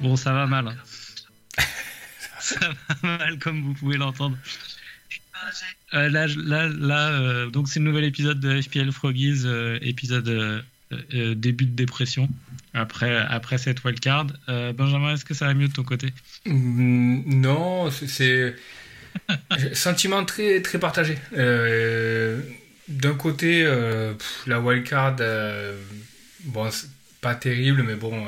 Bon, ça va mal. hein. ça va mal, comme vous pouvez l'entendre. Euh, là, là, là euh, donc c'est le nouvel épisode de FPL Froggies, euh, épisode début de dépression après, après cette wildcard. Benjamin, est-ce que ça va mieux de ton côté? Mm, Non, c'est- sentiment très très partagé. D'un côté, pff, la wildcard, bon, c'est pas terrible, mais bon,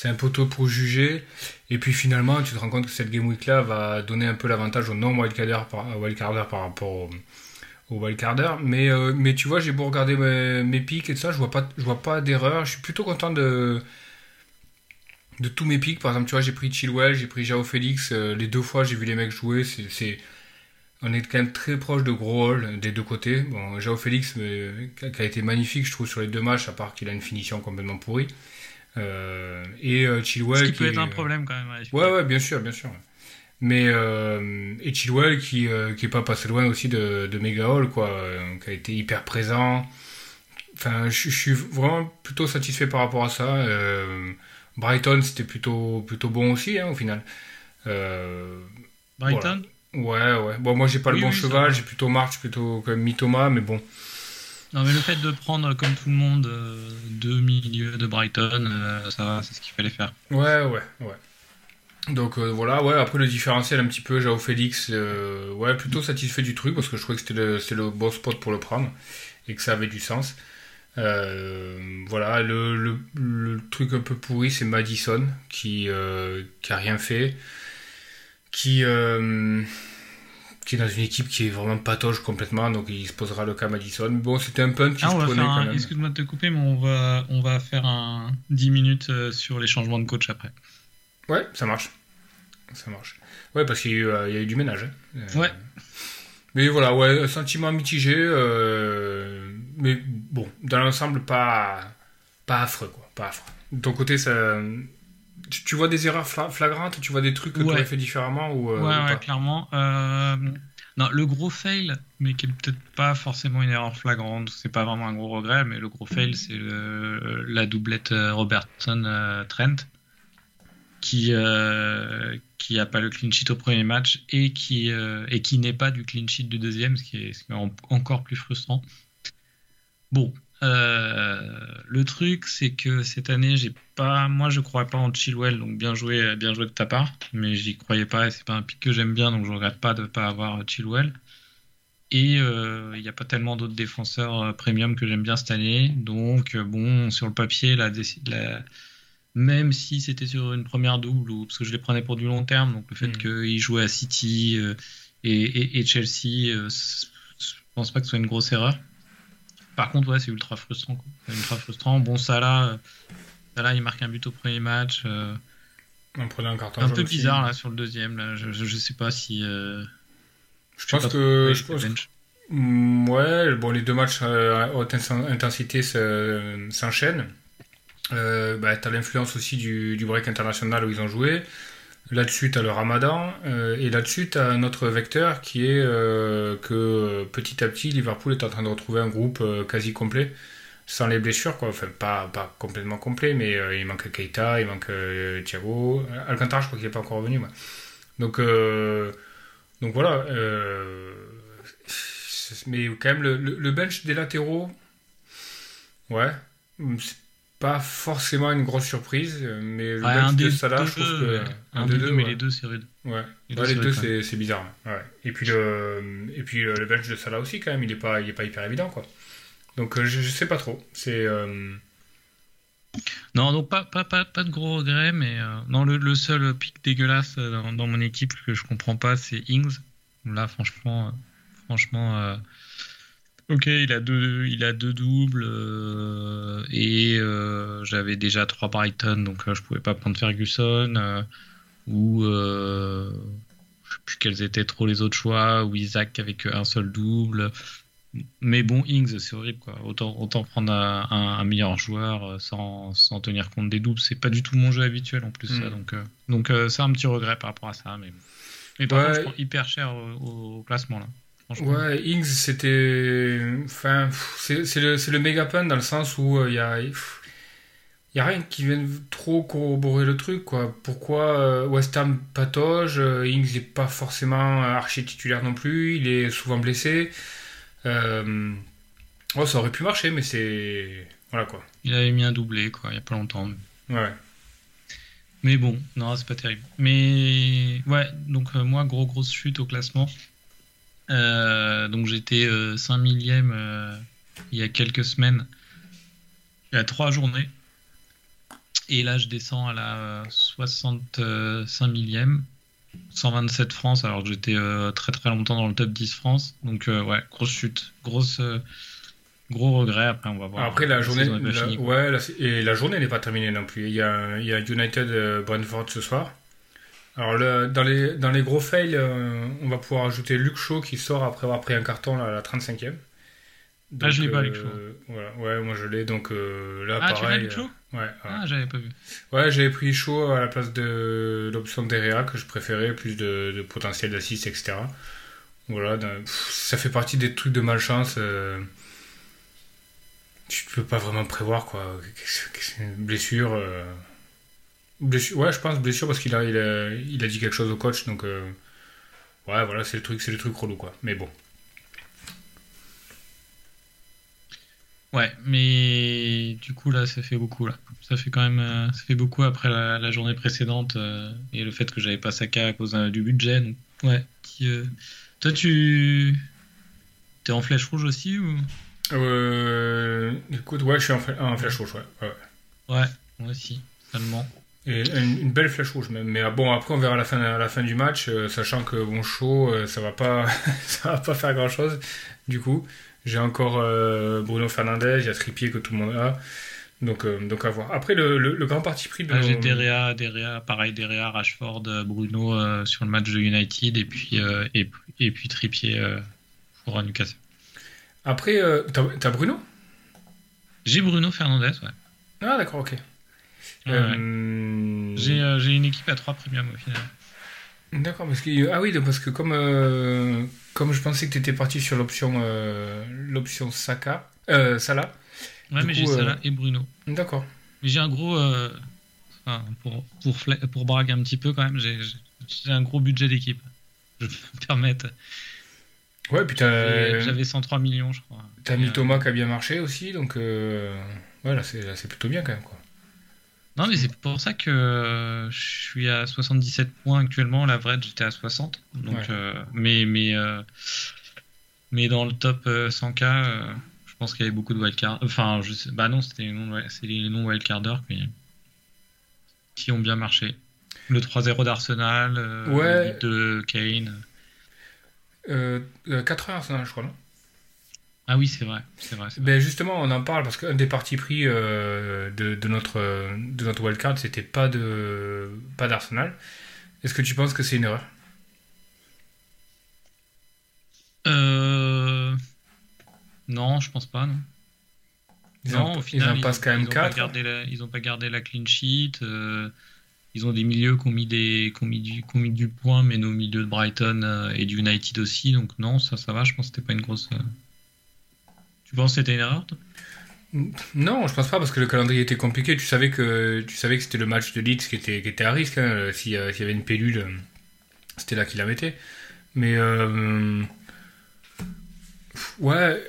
c'est un peu tôt pour juger. Et puis finalement, tu te rends compte que cette game week là va donner un peu l'avantage aux non wildcarders par, wildcarders par rapport au wildcarders. Mais euh, mais tu vois, j'ai beau regarder mes, pics et tout ça, je vois pas vois pas d'erreur. Je suis plutôt content de tous mes pics. Par exemple, tu vois, j'ai pris Chilwell, j'ai pris Jao Félix. euh, les deux fois, j'ai vu les mecs jouer. C'est, On est quand même très proche de gros rôles des deux côtés. Bon, Jao Félix, qui a été magnifique, je trouve, sur les deux matchs, à part qu'il a une finition complètement pourrie. Euh, et euh, Chilwell. Ce qui peut qui- être un problème quand même. FPL. Ouais, ouais, bien sûr, bien sûr. Mais euh, et Chilwell qui euh, qui est pas passé loin aussi de, de Mega Hall, quoi, euh, qui a été hyper présent. Enfin, je, je suis vraiment plutôt satisfait par rapport à ça. Euh, Brighton, c'était plutôt plutôt bon aussi, hein, au final. Euh, Brighton? ouais, ouais. Bon, moi, j'ai pas Oui, le bon oui, cheval, va. j'ai plutôt March, plutôt comme Mitoma, mais bon. Non, mais le fait de prendre, comme tout le monde, euh, deux milieux de Brighton, euh, ça va, c'est ce qu'il fallait faire. Ouais, ouais, ouais. Donc euh, voilà, ouais, après le différentiel un petit peu, Jao Félix, ouais, plutôt satisfait du truc parce que je trouvais que c'était le, le bon spot pour le prendre et que ça avait du sens. Voilà, le, le, le truc un peu pourri, c'est Madison qui, qui a rien fait, qui, qui est dans une équipe qui est vraiment patoche complètement, donc il se posera le cas Madison. Bon, c'était un qui Ah, un... même. Excuse-moi de te couper, mais on va, on va faire un 10 minutes euh, sur les changements de coach après. Ouais, ça marche. Ça marche. Ouais, parce qu'il y, a eu, euh, il y a eu du ménage. hein. Euh, Ouais. Mais voilà, ouais, un sentiment mitigé. euh, mais bon, dans l'ensemble, pas, pas affreux, quoi. Pas affreux. De ton côté, ça. Tu, tu vois des erreurs fla- flagrantes Tu vois des trucs que tu aurais fait différemment ou, euh, ouais, ou ouais, pas? clairement. Euh, Non, le gros fail, mais qui est peut-être pas forcément une erreur flagrante, c'est pas vraiment un gros regret, mais le gros fail, c'est la doublette euh, Robertson-Trent, qui, euh, qui a pas le clean sheet au premier match et qui, euh, et qui n'est pas du clean sheet du deuxième, ce qui est, ce qui est en- encore plus frustrant. Bon, euh, le truc, c'est que cette année, j'ai pas, moi, je crois pas en Chilwell, donc bien joué, bien joué de ta part, mais j'y croyais pas et c'est pas un pic que j'aime bien, donc je regrette pas de pas avoir Chilwell. Et euh, il n'y a pas tellement d'autres défenseurs euh, premium que j'aime bien cette année, donc euh, bon, sur le papier, la, même si c'était sur une première double, ou parce que je les prenais pour du long terme, donc le fait Mm. qu'ils jouaient à City euh, et, et- et Chelsea, euh, je pense pas que ce soit une grosse erreur. Par contre, ouais, c'est ultra frustrant. ultra frustrant. Bon, Salah, euh, Salah, il marque un but au premier match. euh, En prenant un carton un jaune peu aussi. bizarre là sur le deuxième. Là. Je, je, je sais pas si. euh, Je pense que. Je pense Ouais, bon, les deux matchs euh, à haute intensité se- s'enchaînent. Euh, bah, t'as l'influence aussi du, du break international où ils ont joué. Là-dessus, t'as le ramadan. euh, et là-dessus, t'as un autre vecteur qui est euh, que petit à petit, Liverpool est en train de retrouver un groupe euh, quasi complet. Sans les blessures, quoi. Enfin, pas, pas complètement complet, mais il manque Keita, il manque Thiago. Alcantara, je crois qu'il n'est pas encore revenu. moi. Donc, donc voilà. mais quand même, le- le bench des latéraux, ouais, c'est pas forcément une grosse surprise, mais le Ouais, un de Salah, deux, je trouve que. euh, un des deux, mais les deux, c'est rude. Ouais, Les Ouais, deux, les deux, c'est bizarre. Ouais. Et puis le, et puis le, bench de Salah aussi quand même, il est pas, il est pas hyper évident quoi. Donc euh, je, je sais pas trop. C'est euh, Non, donc pas, pas, pas, pas de gros regrets, mais euh, non, le, le seul pic dégueulasse euh, dans, dans mon équipe que je comprends pas, c'est Ings. Là, franchement, euh, franchement, euh, Ok, il a deux, il a deux doubles euh, et euh, j'avais déjà trois Brighton, donc euh, je pouvais pas prendre Ferguson euh, ou je sais plus quels étaient trop les autres choix ou Isaac avec un seul double. Mais bon, Ings, c'est horrible quoi. Autant, autant prendre un, un- un meilleur joueur sans, sans tenir compte des doubles. C'est pas du tout mon jeu habituel en plus, ça, Mm. donc donc c'est un petit regret par rapport à ça. Mais, mais par Ouais. contre, je prends hyper cher au, au classement là. Ouais, Ings, c'était. Enfin, c'est le, le méga pun dans le sens où il y a. pff, y a rien qui vienne trop corroborer le truc, quoi. Pourquoi euh, West Ham patauge euh, Ings n'est pas forcément archi titulaire non plus, il est souvent blessé. Euh, ouais, ça aurait pu marcher, mais c'est. Voilà, quoi. Il avait mis un doublé quoi, il y a pas longtemps. Ouais. Mais bon, non, c'est pas terrible. Mais ouais, donc euh, moi, gros grosse chute au classement. Euh, donc j'étais euh, 5 millième euh, il y a quelques semaines, il y a trois journées. Et là, je descends à la euh, 65 millième, 127 France, alors que j'étais euh, très très longtemps dans le top 10 France. Donc euh, ouais, grosse chute, grosse, euh, gros regret. Après, on va voir. Après, la journée. la- finie, ouais, la- et la journée n'est pas terminée non plus. Il y a, il y a United euh, Brentford ce soir. Alors, le- dans, les, dans les gros fails, euh, on va pouvoir ajouter Luke Shaw qui sort après avoir pris un carton là, à la 35e. Ah, je l'ai pas, euh, Luke Shaw. Voilà. Ouais, moi je l'ai. Donc euh, là, Ah, tu l'as, pareil. Luke Shaw? ouais, ouais. Ah, j'avais pas vu. Ouais, j'avais pris Shaw à la place de l'option d'Erea que je préférais, plus de, de potentiel d'assist, etc. Voilà, pff, ça fait partie des trucs de malchance. tu peux pas vraiment prévoir quoi. Blessure, blessure. Ouais, je pense blessure parce qu'il a, il a, il a dit quelque chose au coach, donc euh, ouais, voilà, c'est le truc, c'est le truc relou quoi. Mais bon. Ouais, mais du coup là, ça fait beaucoup là. Ça fait quand même, euh, ça fait beaucoup après la, la journée précédente euh, et le fait que j'avais pas Saka à cause euh, du budget. donc, ouais. Qui, euh, Toi, tu t'es en flèche rouge aussi ou? Euh, écoute, ouais, je suis en flèche rouge, ouais. ouais. Ouais, moi aussi, seulement. Et une, une belle flèche rouge même. Mais ah, bon, après on verra à la fin, à la fin du match, euh, sachant que bon chaud, euh, ça va pas, ça va pas faire grand chose. Du coup, j'ai encore euh, Bruno Fernandez, il y a Trippier que tout le monde a. Donc, donc à voir. Après le, le, le grand parti pris de Ah, J'ai Derea, Derea, pareil, Derea, Rashford, Bruno sur le match de United et puis et, et puis Trippier pour Newcastle. Après, t'as t'as Bruno? J'ai Bruno Fernandez, ouais. Ah d'accord, ok. Ouais, ouais. Euh, J'ai euh, j'ai une équipe à 3 premium au final. D'accord, parce que ah oui, parce que comme euh, comme je pensais que tu étais parti sur l'option euh, l'option Saka, euh, Salah. Ouais, mais coup, j'ai là et Bruno. D'accord. Mais j'ai un gros. enfin, pour, pour, fla- pour braguer un petit peu quand même, j'ai j'ai un gros budget d'équipe. Je peux me permettre. Ouais, puis t'as J'avais 103 millions, je crois. T'as mis Thomas qui a bien marché aussi, donc euh, ouais, là, c'est là, c'est plutôt bien quand même. Quoi. Non, mais c'est pour ça que je suis à 77 points actuellement. La vraie, j'étais à 60. Donc, Ouais. euh, mais, mais, euh, mais dans le top euh, 100K, euh, je pense qu'il y avait beaucoup de wildcards. Enfin, je sais, bah non, c'était les non- c'est les non-wildcarders qui, qui ont bien marché. Le 3-0 d'Arsenal, Ouais. le but de Kane. Euh, euh, 80 Arsenal, je crois, non? Ah oui, c'est vrai. Vrai, c'est vrai. ben Justement, on en parle parce qu'un des partis pris euh, de, de notre, de notre wildcard, c'était pas de pas d'Arsenal. Est-ce que tu penses que c'est une erreur? Euh, Non, je pense pas, non. Ils non, au final, en passent ont- quand même ils ont pas 4. gardé la- ils ont pas gardé la clean sheet. euh, ils ont des milieux qui ont mis, des, qui ont mis, du, qui ont mis du point, mais nos milieux de Brighton et du United aussi. Donc non, ça, ça va. Je pense que c'était pas une grosse. Euh, Tu penses que c'était une erreur toi? Non, je pense pas parce que le calendrier était compliqué. Tu savais que tu savais que c'était le match de Leeds qui était, qui était à risque. hein. S'il y a- s'il y avait une pellule, euh, c'était là qu'il la mettait. Mais euh, ouais,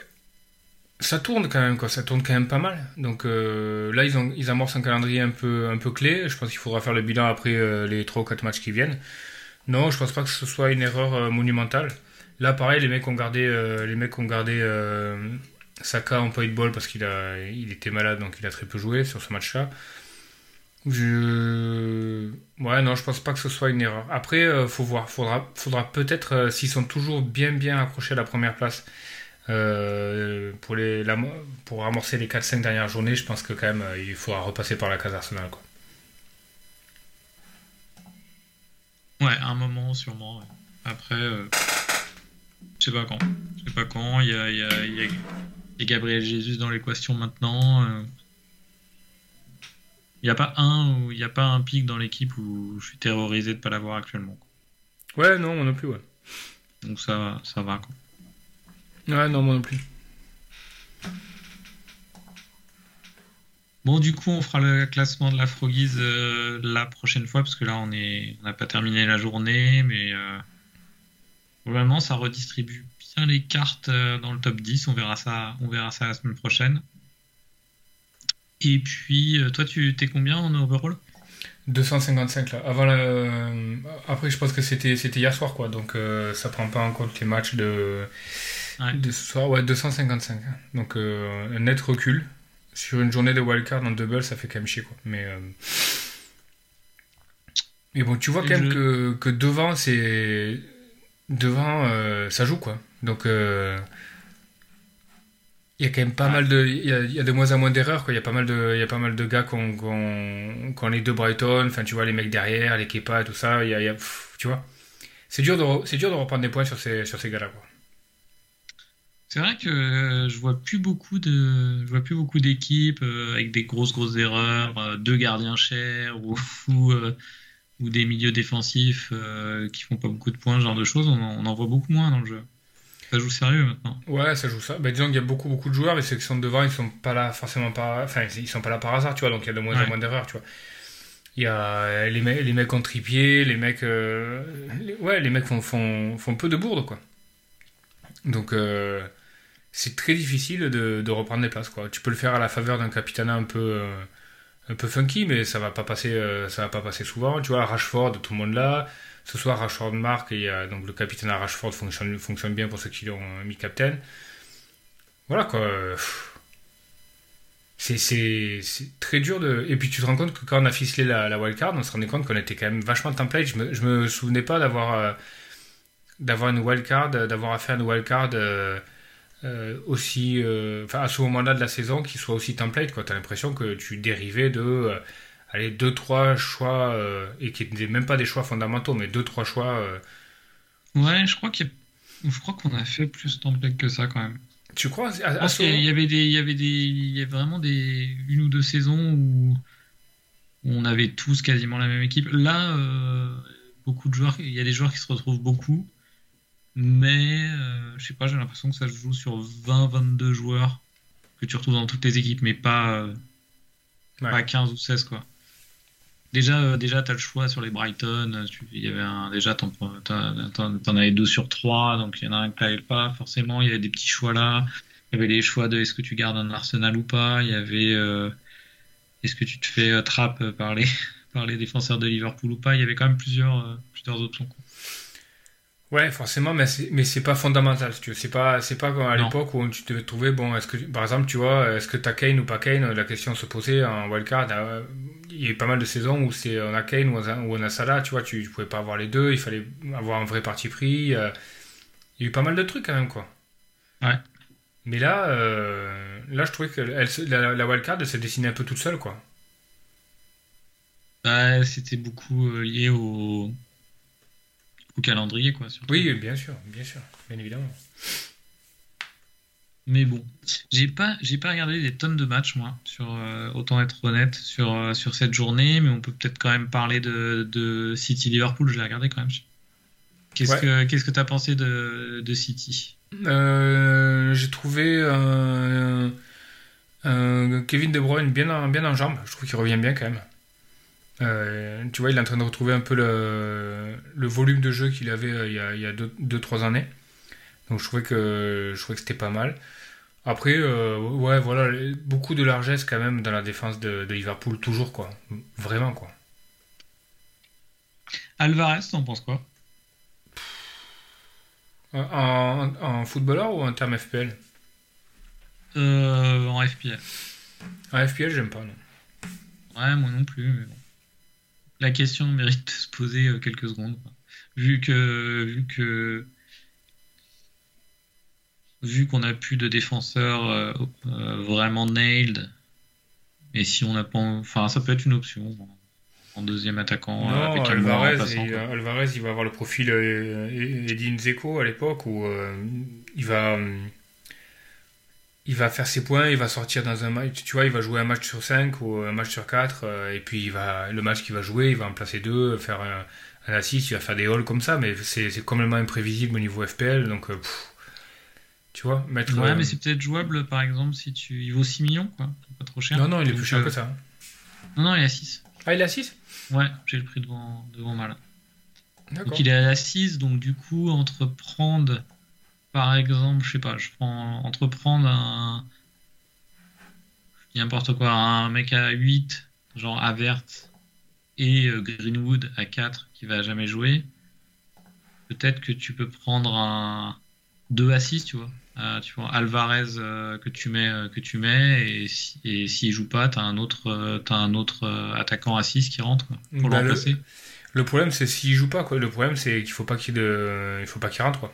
ça tourne quand même quoi. Ça tourne quand même pas mal. Donc euh, là, ils ont ils amorcent un calendrier un peu un peu clé. Je pense qu'il faudra faire le bilan après euh, les 3 ou 4 matchs qui viennent. Non, je pense pas que ce soit une erreur euh, monumentale. Là, pareil, les mecs ont gardé euh, les mecs ont gardé euh, Saka en point de ball parce qu'il a, il était malade, donc il a très peu joué sur ce match-là. Je... Ouais, non, je pense pas que ce soit une erreur. Après, euh, faut voir. Faudra, faudra peut-être, euh, s'ils sont toujours bien, bien accrochés à la première place, Euh, pour, les, pour amorcer les 4-5 dernières journées, je pense que quand même il faudra repasser par la case Arsenal. Quoi. Ouais, un moment sûrement. Après, je sais pas quand. Je sais pas quand. Il y a, y a- a Gabriel Jesus dans l'équation maintenant. euh. Il n'y a pas un il n'y a pas un pic dans l'équipe où je suis terrorisé de pas l'avoir actuellement. quoi. Ouais, non, moi non plus, ouais. Donc ça, ça va. Quoi. Ouais, non, moi non plus. Bon, du coup, on fera le classement de la Froggies euh, la prochaine fois parce que là, on est, on n'a pas terminé la journée, mais euh, vraiment, ça redistribue bien les cartes euh, dans le top 10. On verra ça, on verra ça la semaine prochaine. Et puis, euh, toi, tu t'es combien en overall? 255 là. Avant la- Après, je pense que c'était c'était hier soir, quoi. Donc, euh, ça prend pas en compte les matchs de, Ouais. de ce soir. Ouais, 255. hein. Donc, euh, un net recul. Sur une journée de wildcard en double, ça fait quand même chier, quoi. Mais, euh, mais bon, tu vois quand même je- que, que devant, c'est. Devant, euh, ça joue, quoi. Donc, euh, il y a quand même pas Ouais. mal de. Il y a, il y a de moins en moins d'erreurs, quoi. Il y a pas mal de, il y a pas mal de gars qui ont, qui ont- qui ont les deux Brighton. Enfin, tu vois, les mecs derrière, les Kepa, tout ça. Il y a, il y a- pff, tu vois. C'est dur, de, c'est dur de reprendre des points sur ces, sur ces gars-là, quoi. C'est vrai que euh, je vois plus beaucoup de, je vois plus beaucoup d'équipes euh, avec des grosses grosses erreurs, euh, deux gardiens chers ou ou, ou des milieux défensifs qui font pas beaucoup de points, ce genre de choses. On en, on en voit beaucoup moins dans le jeu. Ça joue sérieux maintenant. Ouais, ça joue ça. Bah, disons qu'il y a beaucoup, beaucoup de joueurs, mais ceux qui sont devant, ils sont pas là forcément par. Enfin, ils sont pas là par hasard, tu vois, donc il y a de moins en moins d'erreurs, tu vois. Il y a les, mecs, les mecs en tripier, les mecs. euh, les- Ouais, les mecs font, font, font peu de bourdes, quoi. Donc, euh, c'est très difficile de, de reprendre les places, quoi. Tu peux le faire à la faveur d'un capitana un peu. euh, un peu funky, mais ça va pas passer, ça va pas passer souvent. Tu vois, Rashford, tout le monde là. Ce soir, Rashford marque et a- donc le capitaine Rashford fonctionne, bien pour ceux qui l'ont euh, mis capitaine. Voilà quoi. C'est, très dur de. Et puis tu te rends compte que quand on a ficelé la, la wildcard, on se rendait compte qu'on était quand même vachement template. Je me, me souvenais pas d'avoir, euh, d'avoir une wildcard, euh, d'avoir à faire une wildcard euh, euh, aussi. euh, à ce moment-là de la saison, qui soit aussi template. Quoi. T'as l'impression que tu dérivais de. Allez, deux, trois choix, euh, et qui n'étaient même pas des choix fondamentaux, mais deux, trois choix. euh, Ouais, je crois qu'il a- je crois qu'on a fait plus template que ça quand même. Tu crois à, Je à pense ce qu'il y avait des, il y avait des, il y avait vraiment des une ou deux saisons où où on avait tous quasiment la même équipe. Là, euh, beaucoup de joueurs, il y a des joueurs qui se retrouvent beaucoup, mais je sais pas, j'ai l'impression que ça se joue sur 20-22 joueurs que tu retrouves dans toutes les équipes, mais pas, Ouais. pas 15 ou 16 quoi. Déjà, euh, déjà, t'as le choix sur les Brighton. euh, tu- y avait un, déjà, t'en- t'en avais deux sur trois, donc il y en a un qui n'avait pas forcément. Il y avait des petits choix là. Il y avait les choix de est-ce que tu gardes un Arsenal ou pas? Il y avait euh, est-ce que tu te fais trappe par les par les défenseurs de Liverpool ou pas? Il y avait quand même plusieurs plusieurs options. Ouais, forcément, mais c'est, mais c'est pas fondamental, si tu veux. C'est pas, c'est pas comme à l'époque où tu devais trouver, bon, est-ce que, par exemple, tu vois, est-ce que t'as Kane ou pas Kane, la question se posait en wildcard. euh, Il y a eu pas mal de saisons où c'est, on a Kane ou on a, ou on a Salah, tu vois, tu, tu pouvais pas avoir les deux, il fallait avoir un vrai parti pris. euh, il y a eu pas mal de trucs quand même, quoi. Ouais. Mais là, euh, là, je trouvais que elle, la, la wildcard, elle se dessinait un peu toute seule, quoi. Bah, c'était beaucoup lié au au calendrier quoi. surtout. Oui, bien sûr, bien sûr, bien évidemment. Mais bon, j'ai pas, j'ai pas regardé des tonnes de matchs, moi, sur, euh, autant être honnête, sur, euh, sur cette journée, mais on peut peut-être quand même parler de, de City-Liverpool, je l'ai regardé quand même. Qu'est-ce Ouais. que, qu'est-ce que t'as pensé de, de City? Euh, j'ai trouvé Kevin De Bruyne bien en, bien en jambes. Je trouve qu'il revient bien quand même. Euh, tu vois, il est en train de retrouver un peu le, le volume de jeu qu'il avait euh, il y a, il y a deux, deux, trois années. Donc je trouvais que, je trouvais que c'était pas mal. Après, euh, ouais, voilà, beaucoup de largesse quand même dans la défense de, de Liverpool, toujours quoi. Vraiment quoi. Alvarez, t'en penses quoi? En, en footballeur ou en termes FPL Euh, en FPL. En FPL, j'aime pas, non. Ouais, moi non plus, mais bon. La question mérite de se poser euh, quelques secondes. Vu que, vu que vu qu'on a plus de défenseurs euh, euh, vraiment nailed, et si on n'a pas, enfin, ça peut être une option en deuxième attaquant Non, avec Alvarez. Alvarez, il va avoir le profil Edin Zeko à l'époque où il va euh, il va faire ses points, il va sortir dans un match, tu vois, il va jouer un match sur 5 ou un match sur 4 et puis il va le match qu'il va jouer, il va en placer deux, faire un, un assist, il va faire des halls comme ça, mais c'est c'est complètement imprévisible au niveau FPL, donc euh, pff, tu vois, mettre Ouais, euh, mais c'est peut-être jouable, par exemple, si tu. Il vaut 6 millions, quoi. C'est pas trop cher. non non, il est plus cher euh, que ça. Non, non, il est à 6. Ah, il est à 6 Ouais, j'ai le prix devant, devant mal. D'accord. Donc il est à 6, donc du coup, entreprendre, par exemple, je sais pas, je prends entreprendre un. N'importe quoi, un mec à 8, genre Avert, et euh, Greenwood à 4 qui va jamais jouer. Peut-être que tu peux prendre un 2 à 6, tu vois. Euh, tu vois, Alvarez euh, que tu mets, euh, que tu mets et, si- et s'il joue pas, t'as un autre, un autre attaquant à 6 qui rentre quoi, pour Bah, le remplacer. Le problème, c'est s'il joue pas, quoi. Le problème, c'est qu'il faut pas qu'il il faut pas qu'il rentre, quoi.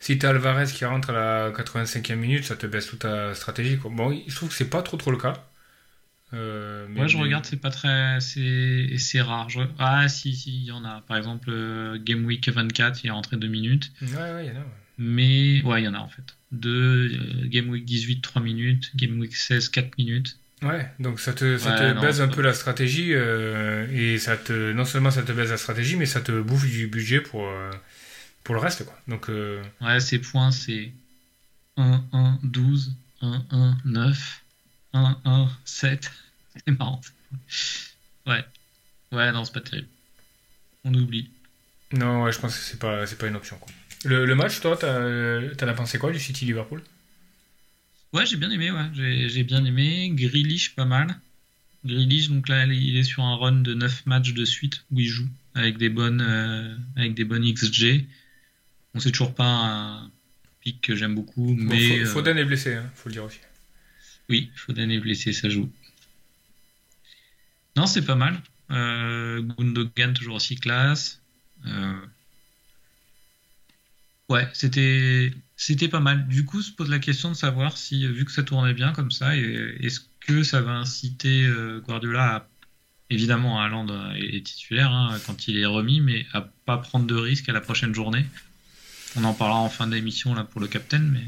Si t'as Alvarez qui rentre à la 85e minute, ça te baisse toute ta stratégie, quoi. Bon, il se trouve que c'est pas trop trop le cas. Euh, mais- Moi, je mais- regarde, c'est pas très. C'est rare. Je- Ah, si, si, il y en a. Par exemple, euh, Game Week 24, il est rentré 2 minutes. Ouais, ouais, il y en a. ouais. Mais. Ouais, il y en a en fait. Deux, euh, Game Week 18, 3 minutes. Game Week 16, 4 minutes. Ouais, donc ça te, ça Ouais, te non, baisse un peu la stratégie euh, et ça te, non seulement ça te baisse la stratégie, mais ça te bouffe du budget pour, pour le reste, quoi. Donc, euh, Ouais, ses points, c'est 1, 1, 12, 1, 1, 9, 1, 1, 7. C'est marrant. Ouais. Ouais, non, c'est pas terrible. On oublie. non, ouais, je pense que c'est pas, c'est pas une option, quoi. Le, le match, toi, t'as, t'en as pensé quoi du City Liverpool Ouais, j'ai bien aimé, ouais. J'ai j'ai bien aimé. Grealish, pas mal. Grealish, donc là, il est sur un run de 9 matchs de suite où il joue avec des bonnes, euh, avec des bonnes XG. On sait toujours pas un pic que j'aime beaucoup, Bon, mais euh, Foden est blessé, hein, faut le dire aussi. oui, Foden est blessé, ça joue. Non, c'est pas mal. Euh, Gundogan, toujours aussi classe. Euh, Ouais, c'était c'était pas mal. Du coup, se pose la question de savoir si, vu que ça tournait bien comme ça, est-ce que ça va inciter Guardiola à, évidemment, est, est titulaire hein, quand il est remis, mais à pas prendre de risques à la prochaine journée? On en parlera en fin d'émission là pour le captain, mais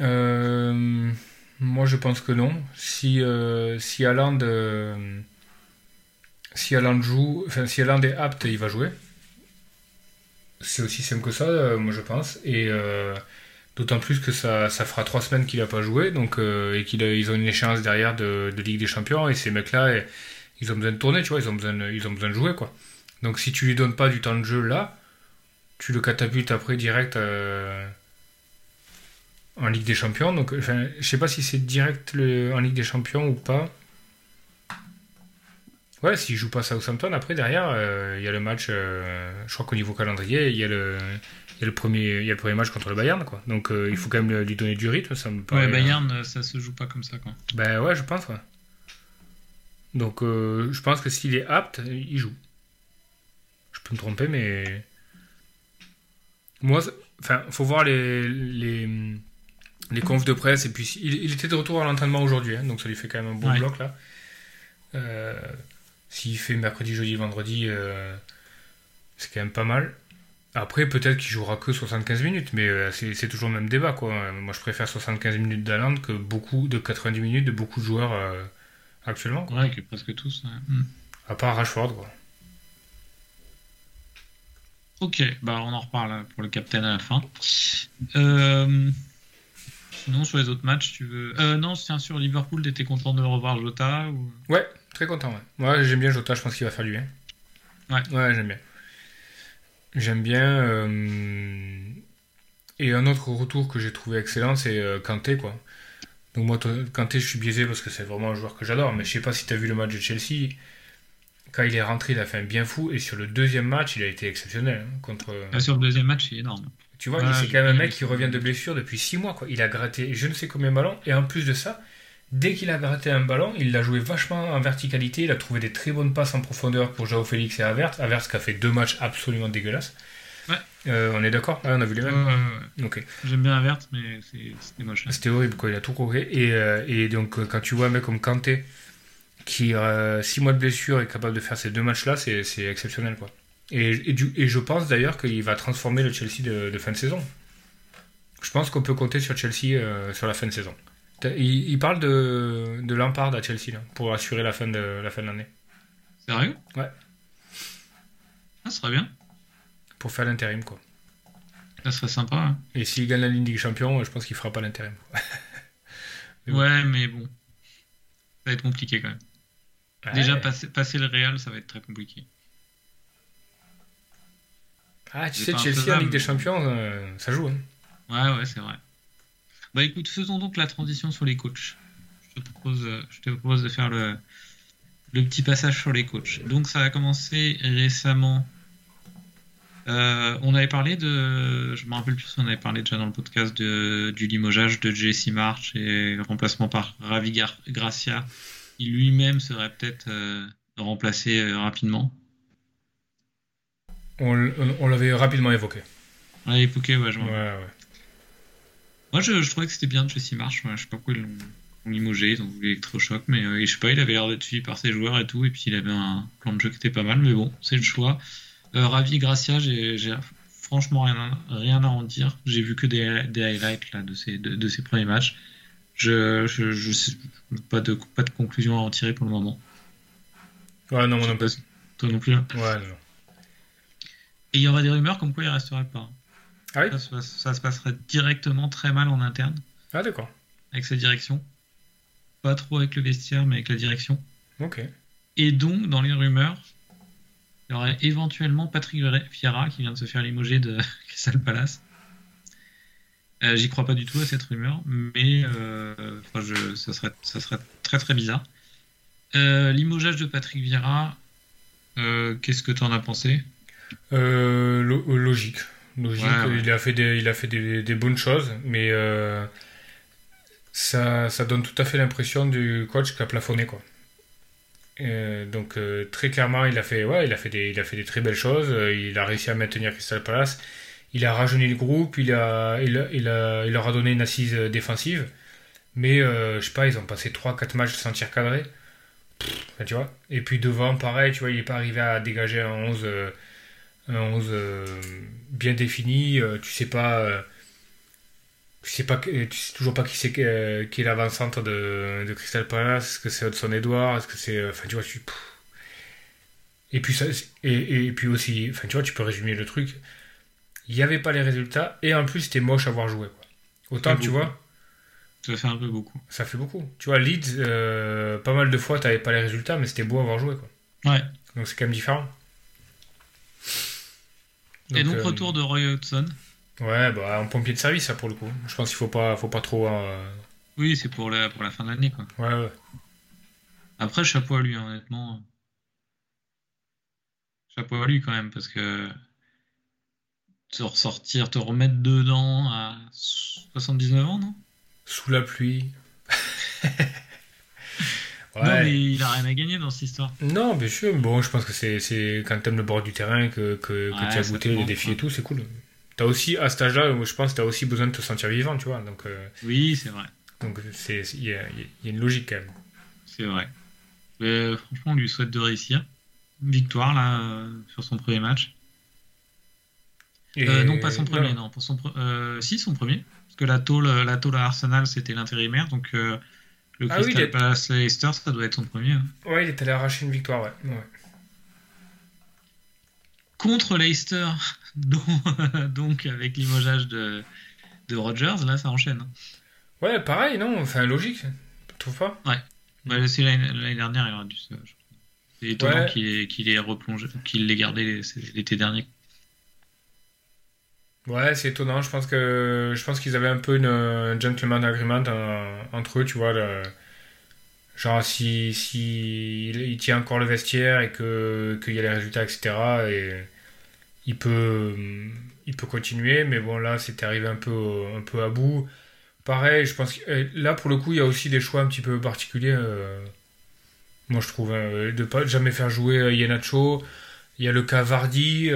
Euh, moi, je pense que non. Si, euh, euh, joue, si est apte, il va jouer. C'est aussi simple que ça, euh, moi, je pense. D'autant plus que ça, fera trois semaines qu'il n'a pas joué, donc, et qu'ils ont une échéance derrière de, Ligue des Champions. Et ces mecs-là, eh, ils ont besoin de tourner, tu vois, ils ont besoin ils ont besoin de jouer, quoi. Donc, si tu lui donnes pas du temps de jeu là, tu le catapultes après direct. euh, en Ligue des Champions. Donc, enfin, je sais pas si c'est direct le- en Ligue des Champions ou pas. Ouais, s'il joue pas Southampton, après derrière, euh, il y a le match. euh, je crois qu'au niveau calendrier, il y a le, il y a le premier, il y a le premier match contre le Bayern, quoi. Donc, euh, il faut quand même lui donner du rythme. Ça me paraît. ouais, Bayern, ça se joue pas comme ça, quoi. Ben ouais, je pense. Ouais. Donc, euh, je pense que s'il est apte, il joue. Je peux me tromper, mais moi, enfin, faut voir les les les confs de presse et puis il, il était de retour à l'entraînement aujourd'hui, hein, donc ça lui fait quand même un bon Ouais. bloc là. Euh, S'il fait mercredi, jeudi, vendredi, euh, c'est quand même pas mal. Après, peut-être qu'il jouera que 75 minutes, mais euh, c'est toujours le même débat. Quoi. Moi, je préfère 75 minutes d'Aland que beaucoup de 90 minutes de beaucoup de joueurs euh, actuellement. Quoi. Ouais, que presque tous. ouais. Hmm. À part Rashford. Quoi. Ok, bah on en reparle pour le captain à la fin. Euh, sinon, sur les autres matchs, tu veux. Euh, non, tiens, sur Liverpool, t'étais content de revoir Jota ou... Ouais, très content. Ouais. Moi, j'aime bien Jota, je pense qu'il va faire du bien. Ouais. Ouais, j'aime bien. J'aime bien. euh, Et un autre retour que j'ai trouvé excellent, c'est euh, Kanté, quoi. Donc, moi, Kanté, je suis biaisé parce que c'est vraiment un joueur que j'adore, mais je sais pas si tu as vu le match de Chelsea. Quand il est rentré, il a fait un bien fou, et sur le deuxième match, il a été exceptionnel. hein, contre... Ah, sur le deuxième match, il est énorme. Tu vois, c'est quand même un mec qui revient de blessure depuis 6 mois. Quoi. Il a gratté je ne sais combien de ballons. Et en plus de ça, dès qu'il a gratté un ballon, il l'a joué vachement en verticalité. Il a trouvé des très bonnes passes en profondeur pour Joao Félix et Avert. Avert qui a fait deux matchs absolument dégueulasses. Ouais. Euh, on est d'accord? Ouais, On a vu les mêmes ouais, ouais. Ok. J'aime bien la verte, mais c'est- c'était moche. C'était horrible, quoi. Il a tout croqué. Et, euh, et donc, euh, quand tu vois un mec comme Kanté, qui a 6 mois de blessure est capable de faire ces deux matchs-là, c'est exceptionnel, quoi. Et, et, du- et je pense d'ailleurs qu'il va transformer le Chelsea de, de fin de saison. Je pense qu'on peut compter sur Chelsea euh, sur la fin de saison. Il, il parle de, de Lampard à Chelsea, là, pour assurer la fin de la fin de l'année. Sérieux? Ouais. Ah, ce serait bien. Pour faire l'intérim, quoi. Ça serait sympa. hein. Et s'il gagne la Ligue des Champions, je pense qu'il fera pas l'intérim. bon. Ouais, mais bon. Ça va être compliqué quand même. Déjà, passer, passer le Real, ça va être très compliqué. Ah, tu sais, Chelsea en. Ligue des Champions, euh, ça joue. Hein. Ouais, ouais, c'est vrai. Bah écoute, faisons donc la transition sur les coachs. Je te propose, euh, je te propose de faire le, le petit passage sur les coachs. Donc ça a commencé récemment. Euh, on avait parlé de, je me rappelle plus si on avait parlé déjà dans le podcast de, du limogeage de Jesse March et le remplacement par Ravi Gar- Gracia, qui lui-même serait peut-être euh, remplacé euh, rapidement. On, on- on l'avait rapidement évoqué. À l'époque, ouais, je Ouais, ouais. Moi, je, je trouvais que c'était bien de Jesse Marsh. Moi, je sais pas pourquoi ils l'ont limogé, ils ont voulu électrochoc, mais euh, je sais pas, il avait l'air d'être suivi par ses joueurs et tout, et puis il avait un plan de jeu qui était pas mal, mais bon, c'est le choix. Euh, Ravi Gracia, j'ai franchement rien, à- rien à en dire. J'ai vu que des, des highlights là, de, ses, de, de ses premiers matchs. Je, je, je sais- pas, de, pas de conclusion à en tirer pour le moment. Ouais, non, moi non pas plus. Toi non plus. hein. Ouais, non. Et il y aurait des rumeurs comme quoi il resterait pas. Ah oui Ça, se passe- ça se passerait directement très mal en interne. Ah, d'accord. avec sa direction. Pas trop avec le vestiaire, mais avec la direction. Ok. Et donc, dans les rumeurs, il y aurait éventuellement Patrick Vieira qui vient de se faire limoger de Crystal Palace. Euh, J'y crois pas du tout à cette rumeur, mais euh, je, ça, serait, ça serait très très bizarre. Euh, limogeage de Patrick Vieira, euh, qu'est-ce que tu en as pensé? Euh, lo- logique. Logique. Ouais, ouais. Il a fait, des, il a fait des, des bonnes choses, mais ça, ça donne tout à fait l'impression du coach qui a plafonné, quoi. Euh, donc euh, très clairement, il a fait, ouais, il a fait des, il a fait des très belles choses. Euh, Il a réussi à maintenir Crystal Palace. Il a rajeuni le groupe. Il a, il a, il leur a donné une assise euh, défensive. Mais euh, je sais pas, ils ont passé 3-4 matchs sans tir cadré. Pff, tu vois. Et puis devant, pareil, tu vois, il n'est pas arrivé à dégager un 11, euh, un 11 euh, bien défini. Tu sais pas. tu sais pas, tu sais toujours pas qui c'est qui est l'avant-centre de, Crystal Palace. Est-ce que c'est Hudson Edouard Est-ce que c'est. Enfin, tu vois, tu. pff. Et puis, ça, et, et puis aussi, enfin, tu vois, tu peux résumer le truc. Il n'y avait pas les résultats et en plus, c'était moche à voir jouer. Quoi. Autant, tu vois, Ça fait un peu beaucoup. ça fait beaucoup. Tu vois, Leeds, euh, pas mal de fois, tu n'avais pas les résultats, mais c'était beau à voir jouer. Quoi. Ouais. Donc, c'est quand même différent. Et donc, euh, retour de Roy Hodgson. Ouais, bah, en pompier de service, ça, pour le coup. Je pense qu'il faut pas, faut pas trop. euh, Oui, c'est pour la, pour la fin de l'année, quoi. Ouais, ouais. Après, chapeau à lui, hein, honnêtement. Chapeau à lui quand même, parce que te ressortir, te remettre dedans à 79 ans, non? Sous la pluie. Non, mais il a rien à gagner dans cette histoire. Non, bien sûr. Bon, je pense que c'est, quand t'aimes le bord du terrain, que, que, que Ouais, tu as goûté les défis et tout, c'est cool. T'as aussi, à cet âge-là, je pense que t'as aussi besoin de te sentir vivant, tu vois. Donc, euh, Oui, c'est vrai. donc il y y a une logique quand même. C'est vrai. Mais, euh, franchement, on lui souhaite de réussir. Victoire, là, euh, sur son premier match. Et- Euh, non, pas son premier, non. Pour son pre- euh, si, son premier. Parce que la tôle, la tôle à Arsenal, c'était l'intérimaire. Donc, euh, le Ah Crystal il est- Palace Leicester, ça doit être son premier. hein. Ouais, il est allé arracher une victoire, ouais. ouais. Contre Leicester, donc, donc avec limogeage de, de Rodgers, là, ça enchaîne. hein. Ouais, pareil, non Enfin, logique. Tu trouves pas Bah, c'est l'année l'année dernière, il aurait dû se. C'est étonnant Ouais. qu'il ait, qu'il ait replongé, qu'il l'ait gardé les- l'été dernier. Ouais, c'est étonnant. Je pense que je pense qu'ils avaient un peu un gentleman agreement euh, entre eux, tu vois. genre, si, si il, tient encore le vestiaire et que qu'il y a les résultats, etc. Et il peut il peut continuer, mais bon là, c'était arrivé un peu un peu à bout. Pareil, je pense que euh, là pour le coup, il y a aussi des choix un petit peu particuliers. euh, moi, je trouve de pas jamais faire jouer Iheanacho. Il y a le cas Vardy.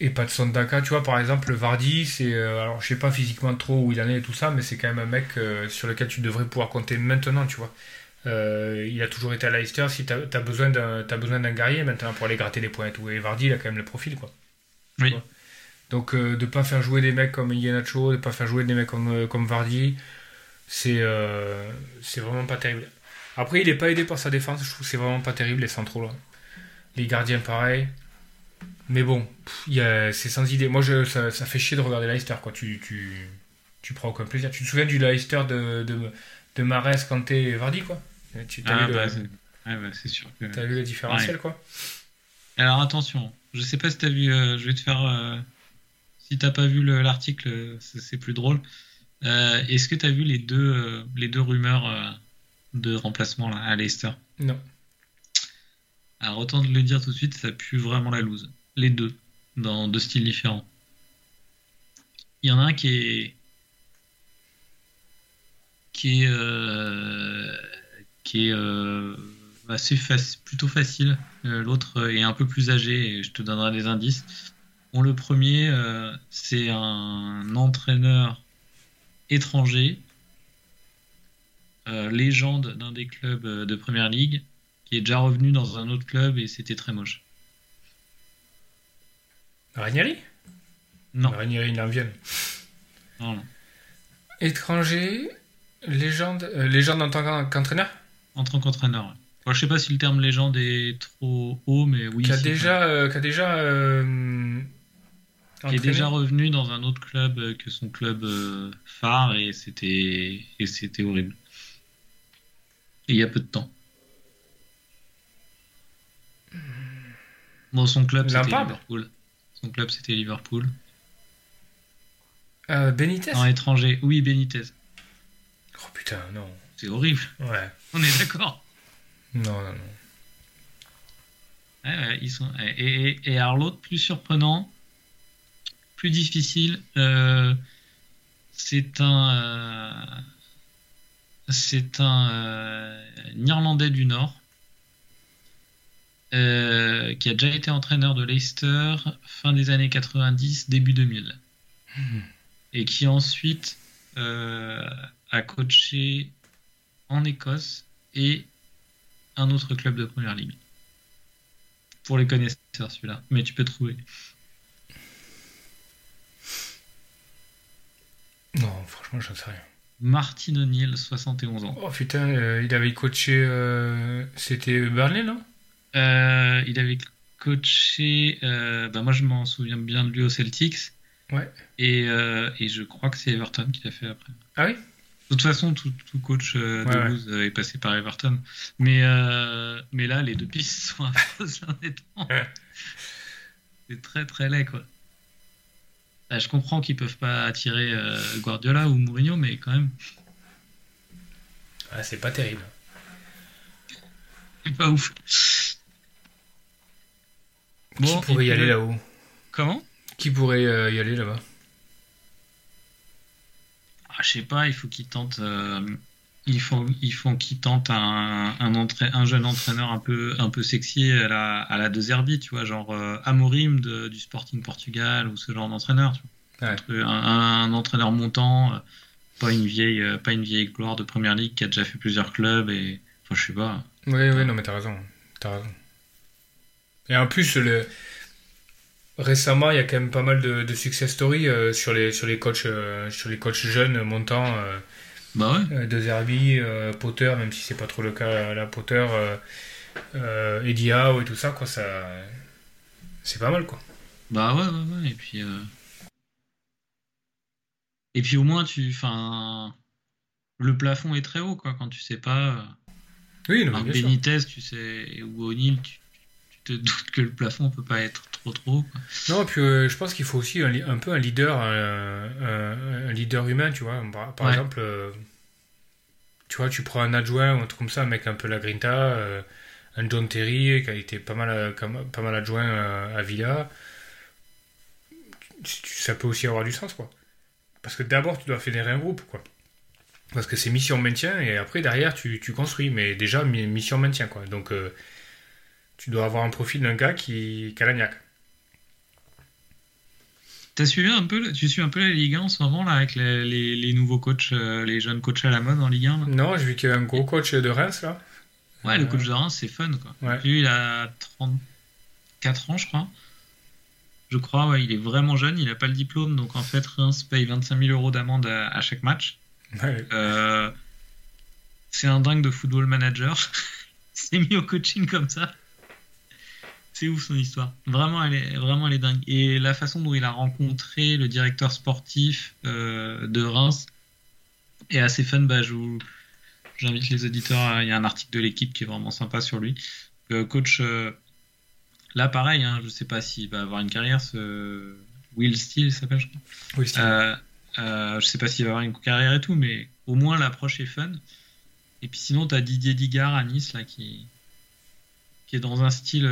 Et pas de Sondaka. Tu vois, par exemple, Vardy, c'est. euh, alors, je sais pas physiquement trop où il en est et tout ça, mais c'est quand même un mec euh, sur lequel tu devrais pouvoir compter maintenant, tu vois. Euh, il a toujours été à Leicester. Si tu as, besoin d'un t'as besoin d'un guerrier maintenant pour aller gratter les points et tout. Et Vardy, il a quand même le profil, quoi. Oui. Donc, de pas faire jouer des mecs comme Iheanacho, de pas faire jouer des mecs comme, comme Vardy, c'est c'est vraiment pas terrible. Après, il est pas aidé par sa défense. Je trouve que c'est vraiment pas terrible, les centraux, là. Les gardiens, pareil. Mais bon, c'est sans idée. Moi, je, ça, ça fait chier de regarder Leicester, quoi. Tu, tu, tu prends aucun plaisir. Tu te souviens du Leicester de, de, de Mahrez, Kanté et Vardy, quoi? Tu as Ah, vu, bah, le, c'est bah, sûr que. t'as vu le différentiel, quoi? Alors attention, je sais pas si t'as vu, euh, je vais te faire. euh, si t'as pas vu le- l'article, c'est plus drôle. Euh, Est-ce que t'as vu les deux, les deux rumeurs de remplacement là, à Leicester? Non. Alors autant te le dire tout de suite, ça pue vraiment la loose. Les deux, dans deux styles différents. Il y en a un qui est qui est euh, euh, assez faci- plutôt facile. Euh, L'autre est un peu plus âgé et je te donnerai des indices. Bon, le premier, c'est un entraîneur étranger, légende d'un des clubs de Première Ligue, qui est déjà revenu dans un autre club et c'était très moche. Ranieri? Non, Ranieri, il en vient. non, non. Étranger, légende, euh, légende en tant qu'en- qu'entraîneur? En tant qu'entraîneur. ouais. Bon, je sais pas si le terme légende est trop haut, mais oui. Qui a déjà. euh, qui a déjà euh, Qui est déjà revenu dans un autre club que son club phare et c'était et c'était horrible. Et il y a peu de temps. Bon, son club c'était Liverpool. Son club c'était Liverpool. Euh, Benitez En étranger, oui Benitez. Oh putain, non. C'est horrible. Ouais. On est d'accord. Non, non, non. Ouais, ouais, ils sont... et, et, et alors l'autre, plus surprenant, plus difficile, euh, c'est un, euh, c'est un euh, Irlandais du Nord euh, qui a déjà été entraîneur de Leicester fin des années 90, début 2000, et qui ensuite euh, a coaché en Écosse et un autre club de Première Ligue pour les connaisseurs celui-là, mais tu peux trouver. Non, franchement, j'en sais rien. Martin O'Neill, 71 ans. Oh putain, euh, il avait coaché. euh, C'était Burnley, non? Euh, il avait coaché, euh, bah moi je m'en souviens bien de lui au Celtics, Ouais. et, euh, et je crois que c'est Everton qui l'a fait après. Ah oui? De toute façon, tout, tout coach euh, de Ouais, est passé par Everton. Mais, euh, mais là, les deux pistes sont affreuses, honnêtement. C'est très très laid, quoi. Ah, je comprends qu'ils peuvent pas attirer euh, Guardiola ou Mourinho, mais quand même, Ah, c'est pas terrible. c'est pas ouf. Qui pourrait y aller le- là-haut? Comment? Qui pourrait euh, y aller là-bas? Ah, Je sais pas, il faut qu'ils tentent. euh, il faut, il faut qu'ils tentent un, un, entra- un jeune entraîneur un peu, un peu sexy à la, à la De Zerbi, tu vois, genre euh, Amorim de- du Sporting Portugal ou ce genre d'entraîneur. tu vois. Ouais. Un, entraîneur montant, euh, pas une vieille, euh, pas une vieille gloire de première ligue qui a déjà fait plusieurs clubs et, enfin, je sais pas. Oui, oui, non, mais t'as raison. T'as raison. Et en plus, le... récemment, il y a quand même pas mal de, de success stories euh, sur, les, sur, les coachs, euh, sur les coachs jeunes montants. euh, Bah ouais. de Zerbi, Potter, même si c'est pas trop le cas là, Potter, Eddie Howe et tout ça, quoi, ça. C'est pas mal, quoi. Bah ouais, ouais, ouais. Et puis, et puis au moins, tu, enfin, le plafond est très haut, quoi, quand tu sais pas. Oui, non. Benitez, tu sais, ou O'Neill, tu te doutes que le plafond peut pas être trop trop quoi. Non, puis euh, je pense qu'il faut aussi un, peu un leader, euh, un, un leader humain, tu vois. Par, par Ouais. exemple, euh, tu vois, tu prends un adjoint ou un truc comme ça, un mec un peu la grinta, euh, un John Terry qui a été pas mal, euh, pas mal adjoint euh, à Villa. Ça peut aussi avoir du sens, quoi. Parce que d'abord, tu dois fédérer un groupe, quoi. Parce que c'est mission maintien et après, derrière, tu, tu construis. Mais déjà, mi- mission maintien, quoi. Donc, euh, tu dois avoir un profil d'un gars qui, qui a la niaque. T'as suivi un peu, tu suis un peu la Ligue 1 en ce moment là avec les, les, les nouveaux coachs, euh, les jeunes coachs à la mode en Ligue 1 là? Non, j'ai vu qu'il y avait un gros coach de Reims là. Ouais, le Euh, coach de Reims, c'est fun quoi. Ouais. Lui, il a 34 ans, je crois. Je crois, ouais, il est vraiment jeune, il a pas le diplôme, donc en fait, Reims paye 25 000 euros d'amende à, à chaque match. Ouais. Euh, c'est un dingue de football manager. il s'est mis au coaching comme ça. C'est ouf son histoire. Vraiment, elle est, vraiment, elle est dingue. Et la façon dont il a rencontré le directeur sportif euh, de Reims est assez fun. Bah, je vous- J'invite les auditeurs. Il y a un article de l'équipe qui est vraiment sympa sur lui. Euh, coach, euh, là pareil, hein, je sais pas s'il va avoir une carrière. Ce Will Steele s'appelle, je crois. Euh, euh, je sais pas s'il va avoir une carrière et tout, mais au moins l'approche est fun. Et puis sinon, tu as Didier Digard à Nice, là, qui, qui est dans un style.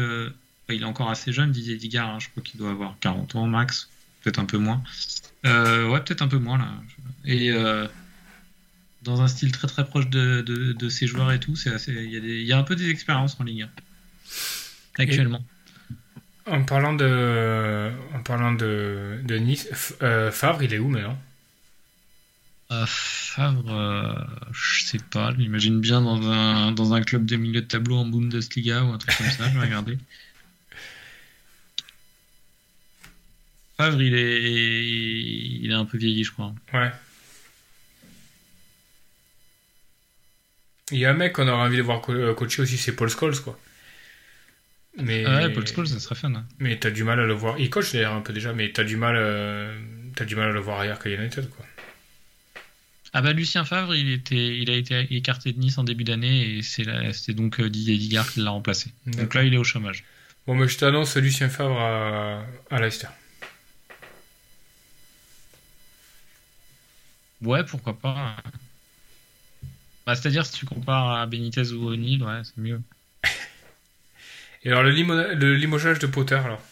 Il est encore assez jeune, Didier Digard, hein, je crois qu'il doit avoir 40 ans max, peut-être un peu moins. Euh, ouais, peut-être un peu moins, là. Et euh, dans un style très très proche de, de, de ses joueurs et tout, c'est assez- il y, a y un peu des expériences en Ligue 1 actuellement. En parlant de, en parlant de, de Nice, F- euh, Favre, il est où maintenant Euh, Favre, euh, je sais pas, je l'imagine bien dans un, dans un club de milieu de tableau en Bundesliga ou un truc comme ça, je vais regarder. Favre, il est, il est un peu vieilli, je crois. Ouais. Il y a un mec qu'on aurait envie de voir co- euh, coacher aussi, c'est Paul Scholes, quoi. Mais, Ah ouais, Paul Scholes, ça serait fun. hein. mais t'as du mal à le voir. Il coach d'ailleurs un peu déjà, mais t'as du mal, euh, du mal à le voir ailleurs qu'à United, quoi. Ah bah Lucien Favre, il, était, il a été écarté de Nice en début d'année et c'est c'est donc euh, Didier Digard qui l'a remplacé. Donc là, il est au chômage. Bon, mais je t'annonce Lucien Favre à, à Leicester. Ouais, pourquoi pas. Bah, C'est-à-dire, si tu compares à Benitez ou O'Neill, ouais, c'est mieux. Et alors, le, limo- le limogeage de Potter, alors?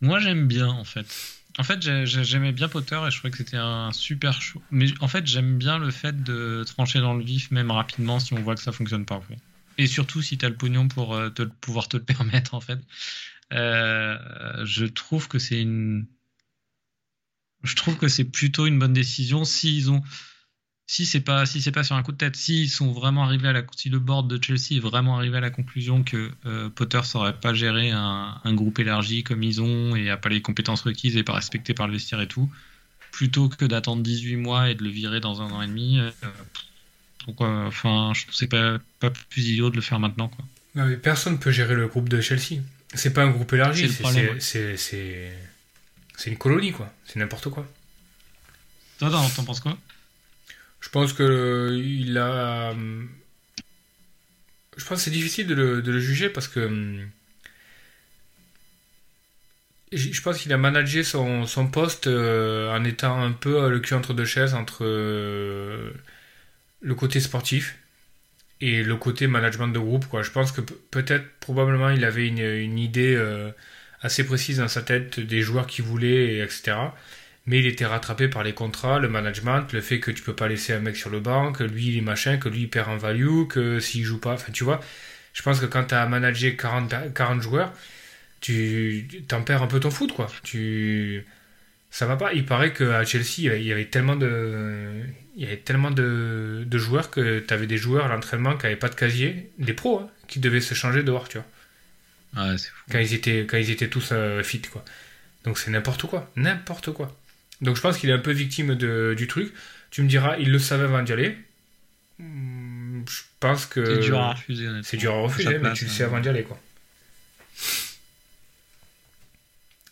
Moi, j'aime bien, en fait. En fait, j'ai- j'ai- j'aimais bien Potter et je trouvais que c'était un super show. Mais en fait, j'aime bien le fait de trancher dans le vif, même rapidement, si on voit que ça fonctionne pas. Et surtout, si tu as le pognon pour euh, te, pouvoir te le permettre, en fait. Euh, je trouve que c'est une. Je trouve que c'est plutôt une bonne décision s'ils ont. Si c'est pas si c'est pas sur un coup de tête, s'ils sont vraiment arrivés à la si le board de Chelsea est vraiment arrivé à la conclusion que euh, Potter saurait pas gérer un, un groupe élargi comme ils ont et a pas les compétences requises et pas respecté par le vestiaire et tout, plutôt que d'attendre 18 mois et de le virer dans un an et demi, euh, pourquoi Enfin, je trouve que c'est pas pas plus idiot de le faire maintenant quoi. Non, mais personne peut gérer le groupe de Chelsea. C'est pas un groupe élargi, C'est ouais. C'est- une colonie, quoi. C'est n'importe quoi. Toi, t'en t'en penses quoi? Je pense que euh, il a. euh, Je pense que c'est difficile de le, de le juger parce que. hum, Je pense qu'il a managé son, son poste euh, en étant un peu euh, le cul entre deux chaises entre euh, le côté sportif et le côté management de groupe. Quoi. Je pense que pe- peut-être, probablement, il avait une, une idée euh, assez précise dans sa tête des joueurs qu'il voulait, et etc. Mais il était rattrapé par les contrats, le management, le fait que tu peux pas laisser un mec sur le banc, que lui il est machin, que lui il perd en value, que s'il joue pas. Enfin, tu vois, je pense que quand tu as managé 40, per- 40 joueurs, tu t'en perds un peu ton foot, quoi. Tu. Ça va pas. Il paraît qu'à Chelsea, il y avait- il y avait tellement de. Il y avait tellement de, de joueurs que tu avais des joueurs à l'entraînement qui n'avaient pas de casier, des pros, hein, qui devaient se changer dehors, tu vois Ouais, c'est fou. quand ils étaient, quand ils étaient tous euh, fit, quoi. Donc c'est n'importe quoi, n'importe quoi. Donc je pense qu'il est un peu victime de, du truc. Tu me diras, il le savait avant d'y aller. Hmm, Je pense que C'est dur à refuser c'est dur à refuser, mais place, tu le euh. sais avant d'y aller, quoi.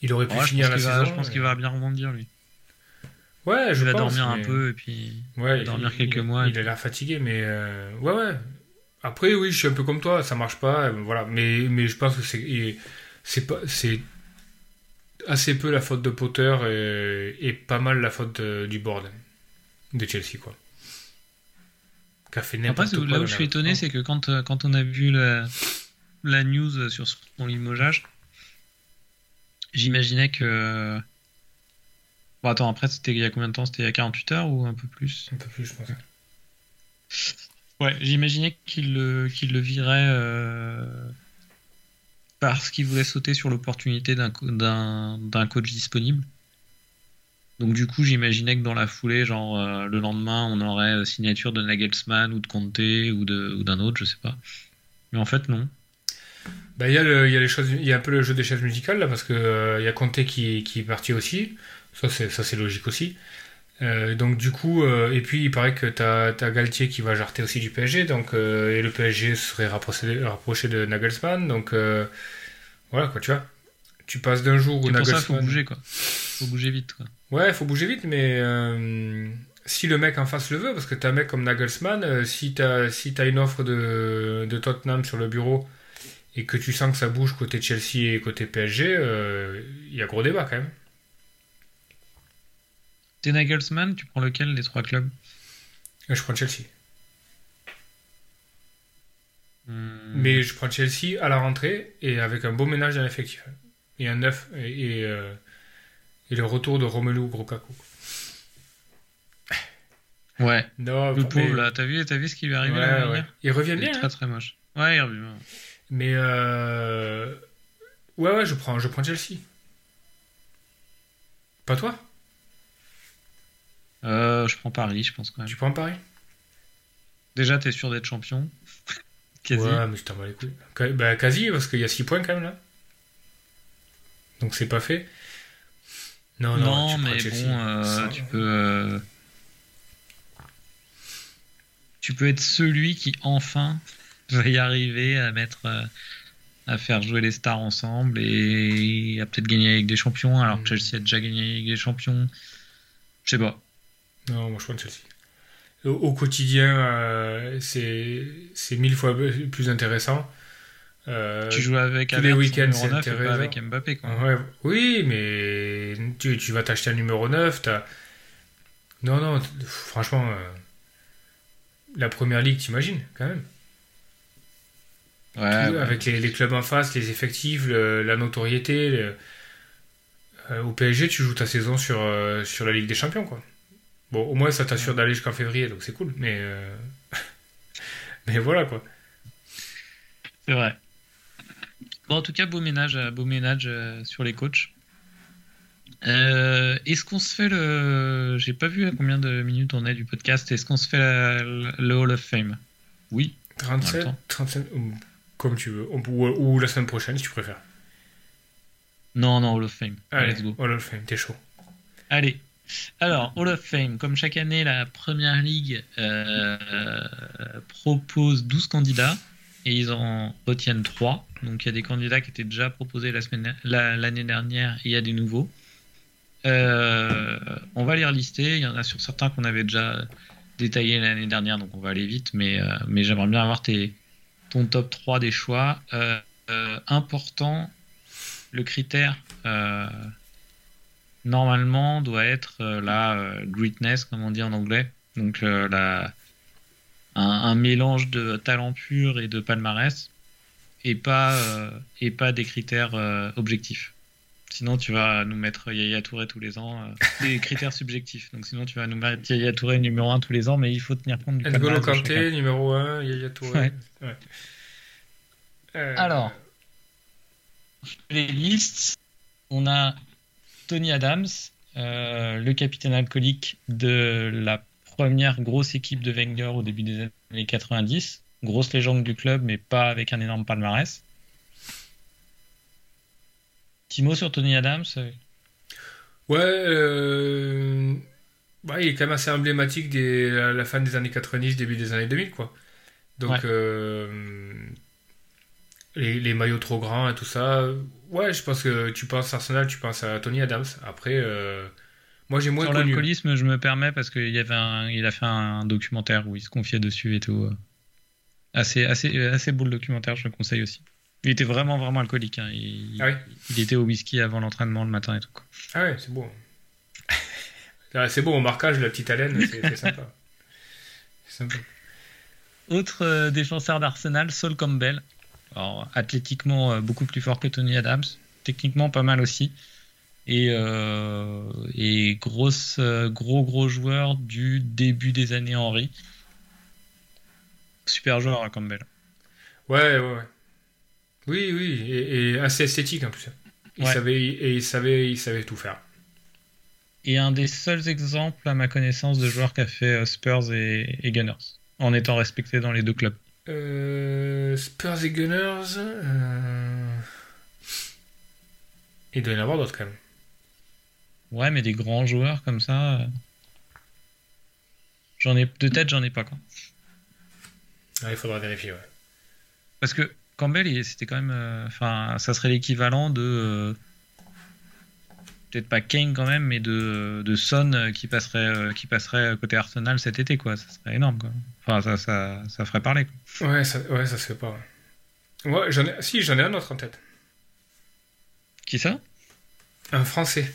Il aurait pu Ouais, finir la va- saison. je pense qu'il va bien rebondir lui. Ouais, je Il va pense, dormir un peu et puis Ouais, va dormir il- quelques il- mois. Il a l'air fatigué, mais euh, ouais, ouais. Après, oui, je suis un peu comme toi, ça marche pas, euh, voilà. Mais, mais je pense que c'est, c'est pas, c'est assez peu la faute de Potter et, et pas mal la faute de- du board de Chelsea, quoi. Fait Après, quoi. là où je suis étonné, c'est que quand, euh, quand on a vu la, la news sur son limogeage, j'imaginais que. Bon, attends, après, c'était il y a combien de temps? C'était il y a 48 heures ou un peu plus? Un peu plus, je pense. Ouais, j'imaginais qu'il le, qu'il le virait. euh, parce qu'il voulait sauter sur l'opportunité d'un co- d'un d'un coach disponible. Donc du coup, j'imaginais que dans la foulée, genre euh, le lendemain, on aurait euh, signature de Nagelsmann ou de Conte ou de ou d'un autre, je sais pas. Mais en fait, non. Bah, il y a le, y les choses, y a un peu le jeu des chaises musicales là parce que euh, il y a Conte qui, qui est parti aussi. Ça c'est logique aussi. Euh, donc du coup, euh, et puis il paraît que t'as, t'as Galtier qui va jarter aussi du PSG, donc euh, et le PSG serait rapproché, rapproché de Nagelsmann, donc voilà quoi, tu vois. Tu passes d'un jour où Et pour ça, faut Nagelsmann. bouger quoi. Faut bouger vite quoi. Ouais, faut bouger vite, mais si le mec en face le veut, parce que t'as un mec comme Nagelsmann, si t'as si t'as une offre de, de Tottenham sur le bureau et que tu sens que ça bouge côté Chelsea et côté PSG, il y a gros débat quand même. T'es Nagelsmann, tu prends lequel des trois clubs? Euh, Je prends Chelsea. Hmm. Mais je prends Chelsea à la rentrée et avec un beau ménage dans l'effectif. Et un neuf et, et, euh, et le retour de Romelu Lukaku. Ouais. Non, Le mais- pauvre là, t'as vu, t'as vu ce qui lui est arrivé Ouais, l'année ouais. dernière Il revient Il est bien. très hein? très moche. Ouais, il revient. bien. Mais euh... ouais, ouais, je prends, je prends Chelsea. Pas toi? Euh, je prends Paris, je pense quand même. Tu prends Paris? Déjà, t'es sûr d'être champion. Quasi. Ouais, mais je t'en bats les couilles. Bah, quasi, parce qu'il y a 6 points quand même là. Donc c'est pas fait. Non, non, non, mais bon, euh, tu peux. euh, Tu peux être celui qui enfin va y arriver à mettre. à faire jouer les stars ensemble et à peut-être gagner avec des champions alors que Mm. Chelsea a déjà gagné avec des champions. Je sais pas. Non, moi je prends Chelsea. Au, au quotidien, euh, c'est c'est mille fois plus intéressant. Euh, tu joues avec tous les week-ends, c'est 9 et pas intéressant. avec Mbappé quoi. Ouais, oui, mais tu, tu vas t'acheter un numéro 9. T'as... Non, non, franchement, euh, la première ligue, t'imagines, quand même. Ouais, Tout- ouais. Avec les, les clubs en face, les effectifs, le- la notoriété. le- euh, au PSG, tu joues ta saison sur, sur la Ligue des Champions, quoi. Bon, au moins, ça t'assure d'aller jusqu'en février, donc c'est cool. Mais, euh, mais voilà, quoi. C'est vrai. Bon, en tout cas, beau ménage, euh, beau ménage euh, sur les coachs. Euh, est-ce qu'on se fait le. J'ai pas vu à combien de minutes on est du podcast. Est-ce qu'on se fait la- le Hall of Fame? Oui. 37, temps. 37, ou- comme tu veux. Ou, ou la semaine prochaine, si tu préfères. Non, non, Hall of Fame. Allez, Let's go. Hall of Fame, t'es chaud. Allez. Alors, Hall of Fame, comme chaque année, la première ligue euh, propose 12 candidats et ils en retiennent 3. Donc, il y a des candidats qui étaient déjà proposés l'année dernière et il y a des nouveaux. Euh, on va les relister. Il y en a sur certains qu'on avait déjà détaillés l'année dernière, donc on va aller vite. Mais, euh, j'aimerais bien avoir ton top 3 des choix. Important, le critère. Normalement doit être euh, la euh, greatness, comme on dit en anglais. Donc euh, la, un, un mélange de talent pur et de palmarès, et pas, et pas des critères objectifs. Sinon, tu vas nous mettre Yaya Touré tous les ans. euh, des critères subjectifs. Donc sinon, tu vas nous mettre Yaya Touré numéro 1 tous les ans, mais il faut tenir compte du N'Golo. Kanté, numéro 1, Yaya Touré. Ouais. Ouais. Euh, Alors, les listes, on a Tony Adams, euh, le capitaine alcoolique de la première grosse équipe de Wenger au début des années 90. Grosse légende du club, mais pas avec un énorme palmarès. Timo sur Tony Adams euh, Ouais, euh, bah, il est quand même assez emblématique des la, la fin des années 90, début des années 2000, quoi. Donc, Ouais. euh, les, les maillots trop grands et tout ça. Ouais, je pense que tu penses Arsenal, tu penses à Tony Adams. Après, euh, moi j'ai moins Sur l'alcoolisme, je me permets parce qu'il y avait un, il a fait un documentaire où il se confiait dessus et tout. Assez, assez, assez beau le documentaire, je le conseille aussi. Il était vraiment, vraiment alcoolique. hein. Il, Ah oui il était au whisky avant l'entraînement le matin et tout. quoi. Ah ouais, c'est beau. Ah, c'est beau au marquage, la petite haleine, c'est sympa. Sympa. Autre euh, défenseur d'Arsenal, Sol Campbell. Alors, athlétiquement, euh, beaucoup plus fort que Tony Adams. Techniquement, pas mal aussi. Et, euh, et grosse, euh, gros, gros joueur du début des années Henry. Super joueur, hein, Campbell. Ouais, ouais, ouais. Oui, oui, et, et assez esthétique en plus. Il Ouais. savait, et il savait, il savait tout faire. Et un des seuls exemples à ma connaissance de joueurs qui a fait Spurs et, et Gunners, en étant respecté dans les deux clubs. Euh, Spurs et Gunners. euh, Il doit y en avoir d'autres quand même. Ouais, mais des grands joueurs comme ça. euh, J'en ai de tête, j'en ai pas quoi. Ah, il faudra vérifier, ouais. Parce que Campbell, c'était quand même. euh, Enfin, ça serait l'équivalent de. euh, Peut-être pas Kane quand même, mais de, de Son euh, qui passerait, euh, qui passerait côté Arsenal cet été, quoi. Ça serait énorme, quoi. Enfin, ça, ça, ça ferait parler, quoi. Ouais, ça, ouais, ça se fait pas. Ouais, j'en ai, si, j'en ai un autre en tête. Qui ça? Un français.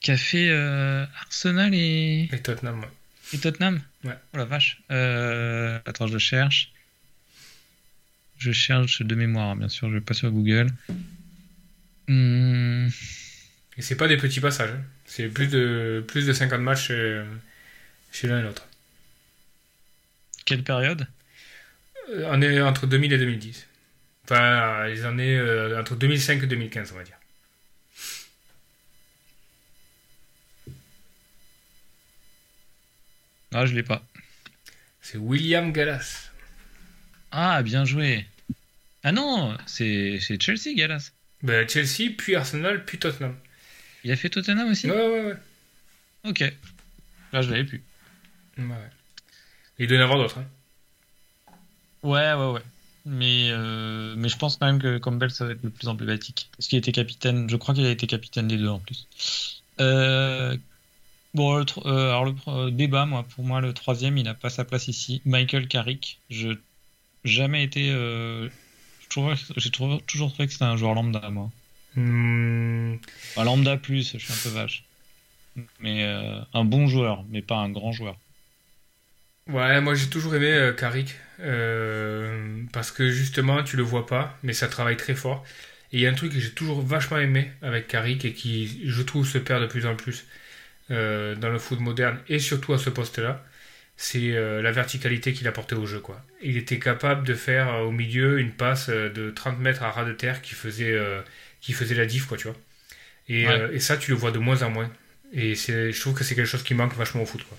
Qui a fait euh, Arsenal et, Et Tottenham, ouais. et Tottenham? Ouais. Oh la vache. Euh, attends, je cherche. Je cherche de mémoire, hein, bien sûr, je vais pas sur Google. Hmm, Et c'est pas des petits passages. hein. C'est plus de, plus de 50 matchs chez, chez l'un et l'autre. quelle période? Euh, On est entre 2000 et 2010. Enfin, les années euh, entre 2005 et 2015, on va dire. Ah, je l'ai pas. C'est William Gallas. Ah, bien joué. Ah non, c'est c'est Chelsea, Gallas. Ben, Chelsea, puis Arsenal, puis Tottenham. Il a fait Tottenham aussi? Ouais, ouais, ouais. Ok. Là, je l'avais plus. Ouais. Il doit y en avoir d'autres. hein. Ouais, ouais, ouais. Mais, euh, mais je pense quand même que Campbell, ça va être le plus emblématique. Parce qu'il était capitaine, je crois qu'il a été capitaine des deux en plus. Euh, bon, le euh, alors le débat, moi, pour moi, le troisième, il n'a pas sa place ici. Michael Carrick, je jamais été. J'ai trouvé- toujours trouvé que c'était un joueur lambda, moi. Hmm, Enfin, lambda plus, je suis un peu vache. Mais un bon joueur, mais pas un grand joueur. Ouais, moi j'ai toujours aimé euh, Carrick. euh, parce que justement, tu le vois pas, mais ça travaille très fort. Et il y a un truc que j'ai toujours vachement aimé avec Carrick et qui, je trouve, se perd de plus en plus euh, dans le foot moderne et surtout à ce poste-là, c'est euh, la verticalité qu'il apportait au jeu. Quoi. Il était capable de faire au milieu une passe de 30 mètres à ras de terre qui faisait, qui faisait la diff, quoi, tu vois. Et, Ouais. et ça, tu le vois de moins en moins. Et je trouve que c'est quelque chose qui manque vachement au foot, quoi.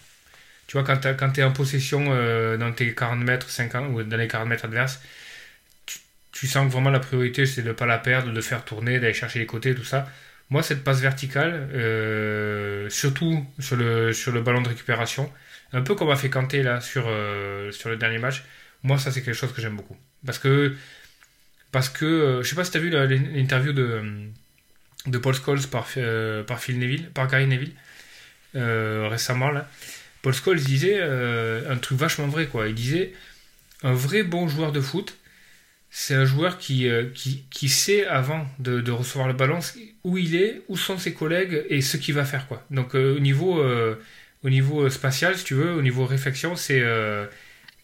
Tu vois, quand tu es en possession euh, dans tes 40 mètres, 50 ou dans les 40 mètres adverses, tu, sens que vraiment la priorité c'est de ne pas la perdre, de faire tourner, d'aller chercher les côtés, tout ça. Moi, cette passe verticale, euh, surtout sur le, ballon de récupération, un peu comme a fait Kanté là sur, euh, sur le dernier match, moi, ça c'est quelque chose que j'aime beaucoup. Parce que, parce que je sais pas si tu as vu l'interview de, Paul Scholes par, par Phil Neville, par Gary Neville, récemment là. Paul Scholes disait euh, un truc vachement vrai, quoi. Il disait un vrai bon joueur de foot, c'est un joueur qui, euh, sait avant de, recevoir le ballon où il est, où sont ses collègues et ce qu'il va faire, quoi. Donc euh, au niveau au niveau spatial, si tu veux, au niveau réflexion, c'est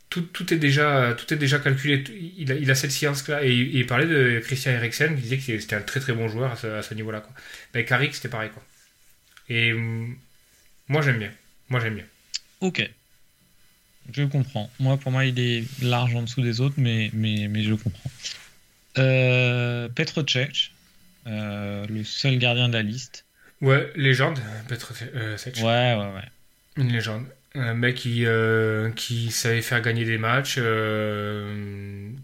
tout, tout est déjà calculé. Il a, il a cette science-là et, il- parlait de Christian Eriksen qui disait que c'était un très très bon joueur à ce, niveau-là, quoi. Ben, Carrick, c'était pareil. Et hum, moi j'aime bien. Moi j'aime bien. Ok. Je comprends. Moi, pour moi, il est large en dessous des autres, mais, mais, mais je comprends. Euh, Petr Cech, euh, le seul gardien de la liste. Ouais, légende, Petr euh, Cech. Ouais, ouais, ouais. Une légende. Un mec qui, euh, qui savait faire gagner des matchs.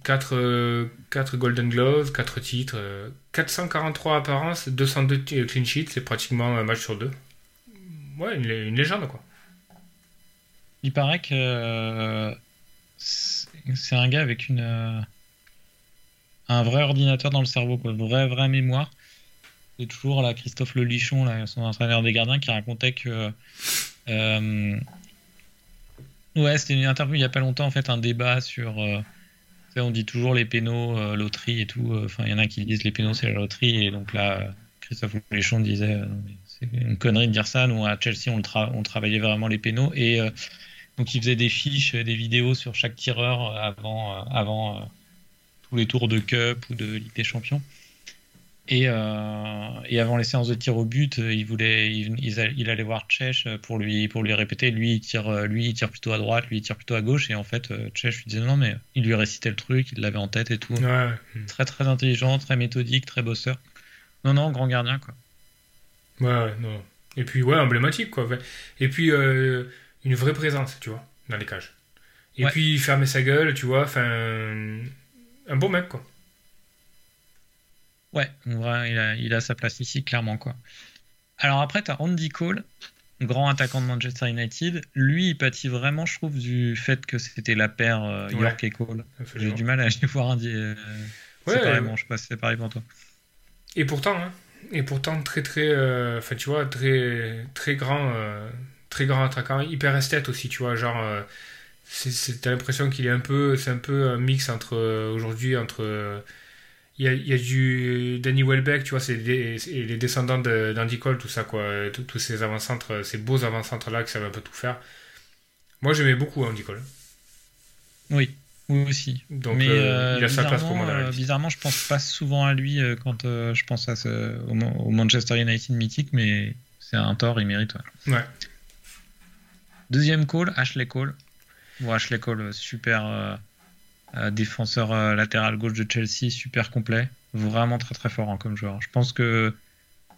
4, Golden Gloves, 4 titres. euh, 443 apparences, 202 t- clean sheets, c'est pratiquement un match sur deux. Ouais, une légende quoi. Il paraît que euh, c'est un gars avec une euh, un vrai ordinateur dans le cerveau, quoi, vraie vraie mémoire. C'est toujours là Christophe Lelichon, là, son entraîneur des gardiens, qui racontait que euh, ouais, c'était une interview il y a pas longtemps en fait, un débat sur on dit toujours les pénaux, loterie et tout. Enfin, il y en a qui disent les pénaux c'est la loterie et donc là Christophe Lelichon disait euh, Non, mais c'est une connerie de dire ça. Nous à Chelsea on, le tra- on travaillait vraiment les pénaux donc il faisait des fiches, euh, des vidéos sur chaque tireur euh, avant, euh, avant tous les tours de Cup ou de Ligue des Champions. Et, euh, et, avant les séances de tir au but, il voulait, il, il, allait voir Chech pour lui, pour lui répéter. Lui, il tire, lui, il tire plutôt à droite, lui, il tire plutôt à gauche. Et en fait, Chech lui disait non, mais il lui récitait le truc, il l'avait en tête et tout. Ouais. Très, très intelligent, très méthodique, très bosseur. Non, non, grand gardien, quoi. Ouais, non. Et puis, ouais, emblématique, quoi. Et puis, une vraie présence, tu vois, dans les cages. Et puis, fermer sa gueule, tu vois, enfin, un bon mec, quoi. Ouais, il a, il a sa place ici, clairement. quoi. Alors après, tu as Andy Cole, grand attaquant de Manchester United. Lui, il pâtit vraiment, je trouve, du fait que c'était la paire euh, York et Cole. J'ai du mal à aller voir Andy. Euh, ouais, je sais pas si c'est pareil pour toi. Et pourtant, hein, et pourtant très très, euh, enfin tu vois, très très grand, très grand attaquant, hyper esthète aussi, tu vois, genre, t'as l'impression qu'il est un peu, c'est un peu un mix entre aujourd'hui entre il y a, y a, du Danny Welbeck, tu vois, c'est les descendants d'Andy Cole, tout ça, quoi. Tous ces avant-centres, ces beaux avant-centres-là qui savent un peu tout faire. Moi, j'aimais beaucoup Andy Cole. Oui, oui aussi. Donc, Mais, euh, il a sa place pour moi. Euh, bizarrement, je pense pas souvent à lui euh, quand je pense à ce, au, Manchester United mythique, mais c'est un tort, il mérite. Ouais. Deuxième call, Ashley Cole. Bon, Ashley Cole, super euh, défenseur euh, latéral gauche de Chelsea, super complet, vraiment très très fort hein, comme joueur. Je pense que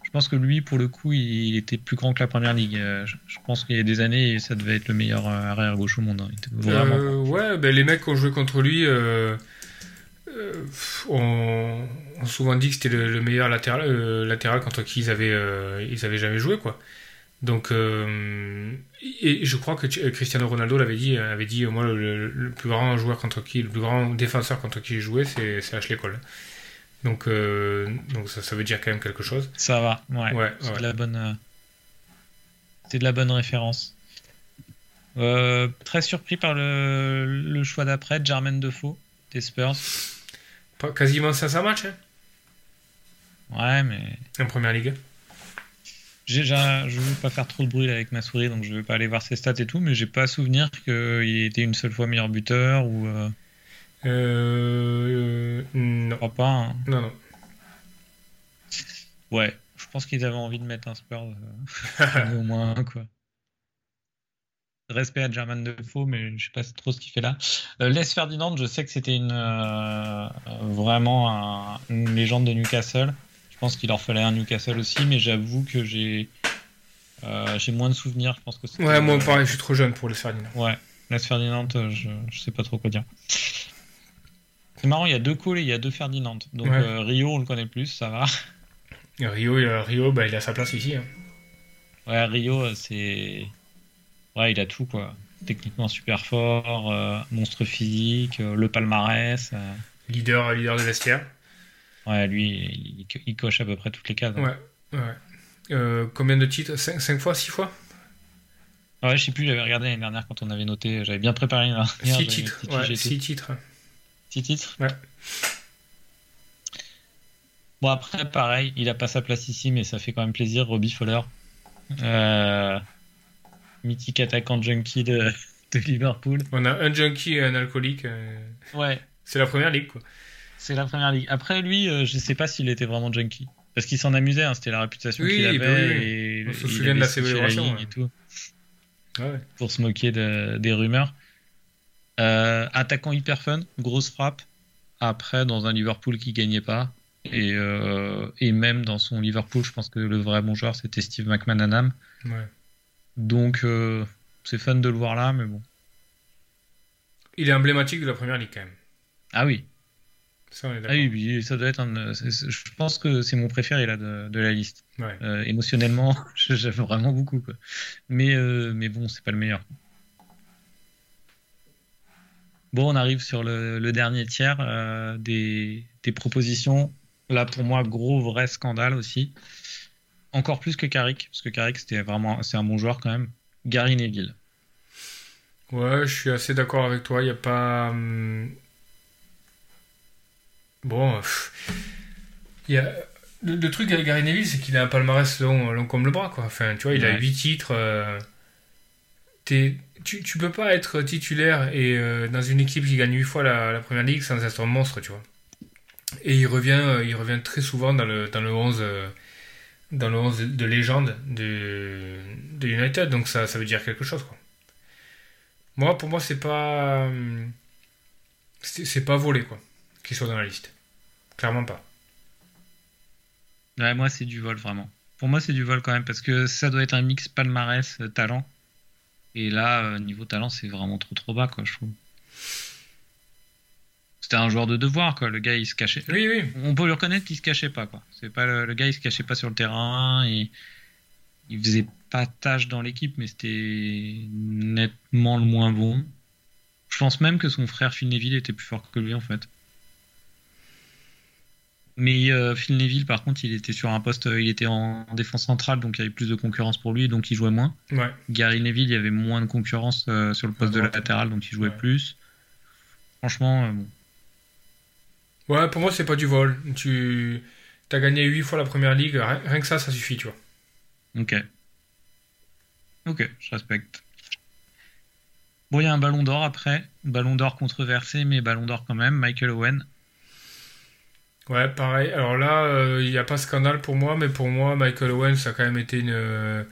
je pense que lui, pour le coup, il était plus grand que la première ligue. Euh, je pense qu'il y a des années, ça devait être le meilleur arrière gauche au monde. Hein. vraiment ouais, ben les mecs qui ont joué contre lui ont, souvent dit que c'était le, meilleur latéral, latéral contre qui ils avaient, ils avaient jamais joué, quoi. Donc, euh, et je crois que Cristiano Ronaldo l'avait dit, avait dit, moi, le, plus grand joueur contre qui, le plus grand défenseur contre qui j'ai joué, c'est Ashley Cole. Donc, euh, donc ça, ça, veut dire quand même quelque chose. Ça va, ouais. c'est de la bonne, euh, c'est de la bonne référence. très surpris par le, le choix d'après, Jermaine Defoe des Spurs. Pas, quasiment 500 matchs. Hein ouais, mais. En première ligue. Je ne veux pas faire trop de bruit avec ma souris, donc je ne vais pas aller voir ses stats et tout, mais j'ai pas souvenir qu'il était une seule fois meilleur buteur ou. Euh... Euh, non. crois pas. Hein. Non, non. Ouais, je pense qu'ils avaient envie de mettre un Spurs euh, au moins quoi. Respect à German Defoe, mais je sais pas trop ce qu'il fait là. Euh, Les Ferdinand, je sais que c'était une euh, vraiment une légende de Newcastle. Je pense qu'il leur fallait un Newcastle aussi, mais j'avoue que j'ai euh, j'ai moins de souvenirs. Je pense que ouais, moi pareil, je suis trop jeune pour les Ferdinand. Ouais, les Ferdinand, euh, je, je sais pas trop quoi dire. C'est marrant, il y a deux Cole et il y a deux Ferdinand. Donc euh, Rio, on le connaît plus, ça va. Rio, Rio bah, il a sa place ici. Hein. Ouais, Rio, c'est. Ouais, il a tout, quoi. Techniquement super fort, monstre physique, le palmarès. Leader, leader de vestiaire. Ouais, lui, il, coche à peu près toutes les cases. Hein. Ouais, ouais. Euh, combien de titres? 5, fois 6 fois? Ouais, je sais plus, j'avais regardé l'année dernière quand on avait noté, j'avais bien préparé. 6 titres, ouais, 6 titres. 6 titres? Ouais. Bon, après, pareil, il a pas sa place ici, mais ça fait quand même plaisir. Robbie Fowler. Euh, mythique attaquant junkie de, de, Liverpool. On a un junkie et un alcoolique. Euh, ouais. C'est la première ligue, quoi. C'est la première ligue. Après, lui, euh, je sais pas s'il était vraiment junkie. Parce qu'il s'en amusait, hein, c'était la réputation qu'il avait. Bah et, On se souvient de la célébration. Et tout, Pour se moquer de, des rumeurs. Euh, attaquant hyper fun, grosse frappe. Après, dans un Liverpool qui gagnait pas. Et, euh, et même dans son Liverpool, je pense que le vrai bon joueur, c'était Steve McManaman. Ouais. Donc, c'est fun de le voir là, mais bon. Il est emblématique de la première ligue quand même. Ah oui, ça, ah oui, ça doit être un. Je pense que c'est mon préféré là de, de la liste. Ouais. Euh, émotionnellement, j'aime vraiment beaucoup. Quoi. Mais, euh, mais bon, c'est pas le meilleur. Bon, on arrive sur le, le dernier tiers euh, des, des, propositions. Là, pour moi, gros vrai scandale aussi. Encore plus que Carrick, parce que Carrick, c'était vraiment, c'est un bon joueur quand même. Gary Neville. Ouais, je suis assez d'accord avec toi. Il n'y a pas. Hum, Bon, il y a... le, truc avec Gary Neville, c'est qu'il a un palmarès long, long, comme le bras, quoi. Enfin, tu vois, il a 8 titres. Euh, tu, tu peux pas être titulaire et euh, dans une équipe qui gagne 8 fois la, première ligue sans être un monstre, tu vois. Et il revient, il revient très souvent dans le, dans le 11, dans le 11 de légende de, de United, donc ça, ça veut dire quelque chose. Quoi. Moi, pour moi, c'est pas. C'est pas volé, quoi, qu'il soit dans la liste. Clairement pas. Ouais, moi, c'est du vol, vraiment. Pour moi, c'est du vol quand même, parce que ça doit être un mix palmarès-talent. Et là, niveau talent, c'est vraiment trop trop bas, quoi, je trouve. C'était un joueur de devoir, quoi. Le gars, il se cachait. Oui, oui. On peut le reconnaître qu'il se cachait pas, quoi. C'est pas le, gars, il se cachait pas sur le terrain. Et il faisait pas tâche dans l'équipe, mais c'était nettement le moins bon. Je pense même que son frère Phil Neville était plus fort que lui, en fait. Mais euh, Phil Neville, par contre, il était sur un poste, il était en, défense centrale, donc il y avait plus de concurrence pour lui, donc il jouait moins. Ouais. Gary Neville, il y avait moins de concurrence euh, sur le poste de latéral, donc il jouait plus. Franchement, euh, bon. Ouais, pour moi, c'est pas du vol. Tu as gagné 8 fois la première ligue, rien que ça, ça suffit, tu vois. Ok. Ok, je respecte. Bon, il y a un ballon d'or après. Ballon d'or controversé, mais ballon d'or quand même. Michael Owen. Ouais, pareil. Alors là, il n'y a pas scandale pour moi, mais pour moi, Michael Owen, ça a quand même été une,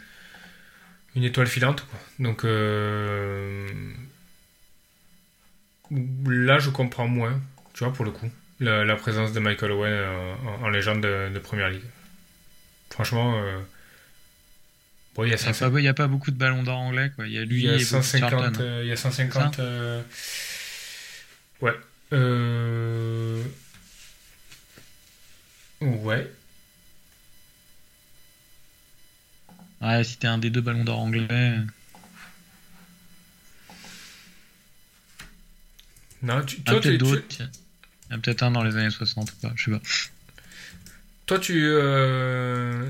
une étoile filante. Quoi. Donc là, je comprends moins, tu vois, pour le coup la, présence de Michael Owen euh, en, légende de, Première Ligue. Franchement, euh, il n'y a, pas beaucoup de ballons d'or anglais. Quoi. Il y a lui il y a 150. Euh, il y a 150 ouais. Ouais. Ouais, si t'es un des deux ballons d'or anglais. Non, tu, toi, tu, il y a peut-être un dans les années 60, pas, je sais pas. Toi, tu. Euh,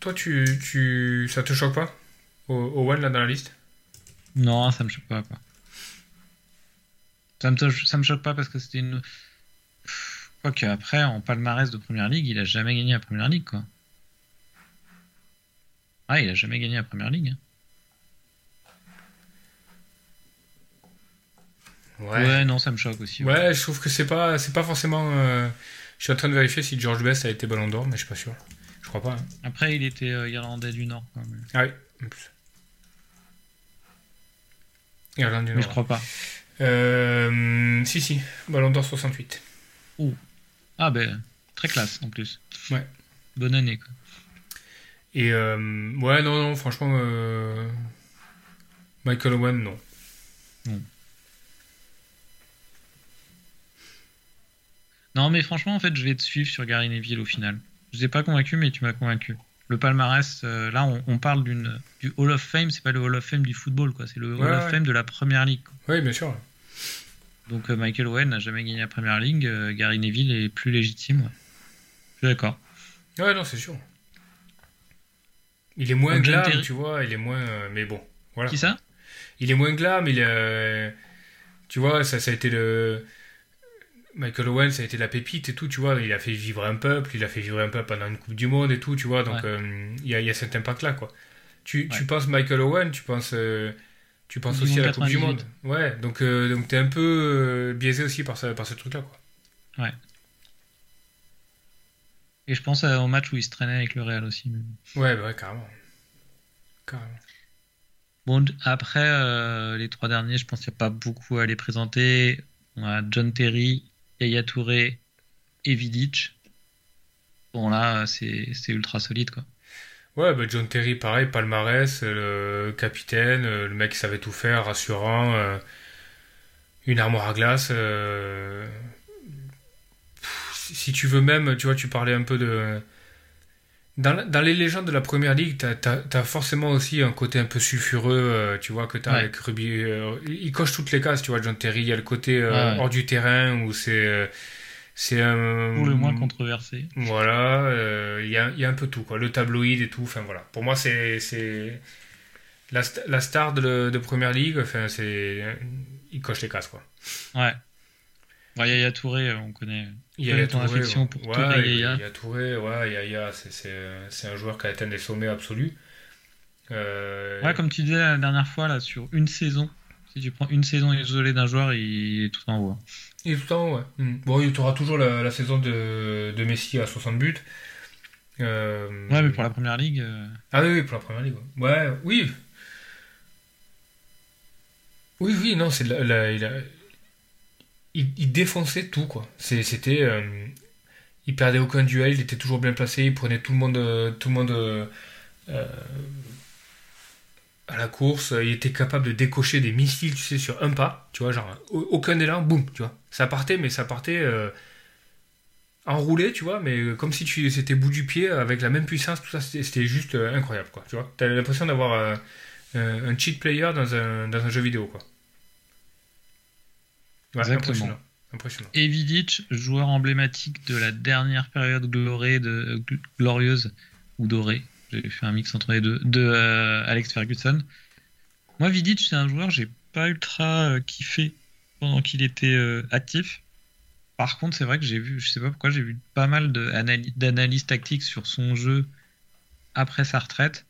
toi, tu, tu. Ça te choque pas? Owen, là, dans la liste? Non, ça me choque pas, quoi. Ça me, ça me choque pas parce que c'était une. Quoique, après, en palmarès de première ligue, il a jamais gagné la première ligue, quoi. Ah, il a jamais gagné la première ligue. Hein. Ouais. non, ça me choque aussi. Ouais, je trouve que c'est pas, c'est pas forcément. Euh, je suis en train de vérifier si George Best a été Ballon d'Or, mais je suis pas sûr. Je crois pas. Hein. Après, il était euh, irlandais du Nord. Quand même. Ah oui, en plus. Irlandais du Nord. Mais je crois pas. Euh, si, si, Ballon d'Or 68. Ouh. Ah ben, très classe en plus. Ouais. Bonne année quoi. Et ouais, non, non, franchement, Michael Owen, non. Non. Non, mais franchement, en fait, je vais te suivre sur Gary Neville au final. Je t'ai pas convaincu, mais tu m'as convaincu. Le palmarès, euh, là, on, parle d'une, du Hall of Fame, c'est pas le Hall of Fame du football, quoi. C'est le Hall of Fame de la première ligue. Oui, bien sûr. Donc, euh, Michael Owen n'a jamais gagné la première ligue. Euh, Gary Neville est plus légitime. Je suis d'accord. Ouais, non, c'est sûr. Il est moins glam, tu vois, il est moins. mais bon, voilà. Qui ça? Il est moins glam, il est. Tu vois, ça, ça a été le Michael Owen, ça a été la pépite et tout, tu vois. Il a fait vivre un peuple, il a fait vivre un peuple pendant une Coupe du Monde et tout, tu vois. Donc, euh, il y, a, cet impact-là, quoi. Tu, tu, penses Michael Owen, tu penses, euh, tu penses aussi à la Coupe du Monde. Ouais, donc, euh, donc t'es un peu biaisé aussi par, par ce truc-là, quoi. Ouais. Et je pense au match où il se traînait avec le Real aussi. Ouais, bah ouais, carrément. Carrément. Bon, après, les trois derniers, je pense qu'il n'y a pas beaucoup à les présenter. On a John Terry, Yaya Touré et Vidic. Bon, là, c'est ultra solide, quoi. Ouais, bah John Terry, pareil, palmarès, le capitaine, le mec qui savait tout faire, rassurant, euh, une armoire à glace. Euh, si tu veux même, tu vois, tu parlais un peu de. Dans, les légendes de la première ligue, t'as as, forcément aussi un côté un peu sulfureux, euh, tu vois, que t'as avec Ruby. il coche toutes les cases, tu vois, John Terry. Il y a le côté hors du terrain où c'est c'est un. Pour le moins controversé. Voilà, euh, il y, a, y, a, un peu tout, quoi. Le tabloïd et tout. Enfin, voilà. Pour moi, c'est. La, la, star de, de première ligue, enfin, c'est. Il coche les cases, quoi. Ouais. Ouais, Yaya Touré, on connaît. Yaya ton Touré, affection pour ouais, Touré, Yaya. Yaya Touré, ouais, Yaya, c'est un joueur qui a atteint des sommets absolus. Euh... Ouais, comme tu disais la dernière fois, là, sur une saison, Si tu prends une saison isolée d'un joueur, il est tout en haut. Il est tout en haut, ouais. Mm. Bon, il y aura toujours la, la saison de, de Messi à 60 buts. Euh, Ouais, mais pour la première ligue. euh, Ah oui, oui, pour la première ligue. Ouais, Ouais, oui. Oui, oui, non, c'est la, la- il, a- il, il défonçait tout, quoi. C'était. euh, il perdait aucun duel, il était toujours bien placé, il prenait tout le monde, tout le monde à la course. Il était capable de décocher des missiles, tu sais, sur un pas, tu vois, genre, au- aucun élan, boum, tu vois. Ça partait, mais ça partait. euh, enroulé, tu vois, mais euh, comme si tu c'était bout du pied avec la même puissance, tout ça, c'était juste euh, incroyable, quoi, tu vois. T'as l'impression d'avoir euh, euh, un cheat player dans un, dans un jeu vidéo, quoi. Ouais, Exactement. impressionnant. Impressionnant. Joueur emblématique de la dernière période glorée de, gl- glorieuse, ou dorée, j'ai fait un mix entre les deux, de euh, Alex Ferguson. Moi, Vidic, c'est un joueur, j'ai pas ultra euh, kiffé pendant qu'il était euh, actif. Par contre, c'est vrai que j'ai vu, je sais pas pourquoi, j'ai vu pas mal d'analyses tactiques sur son jeu après sa retraite.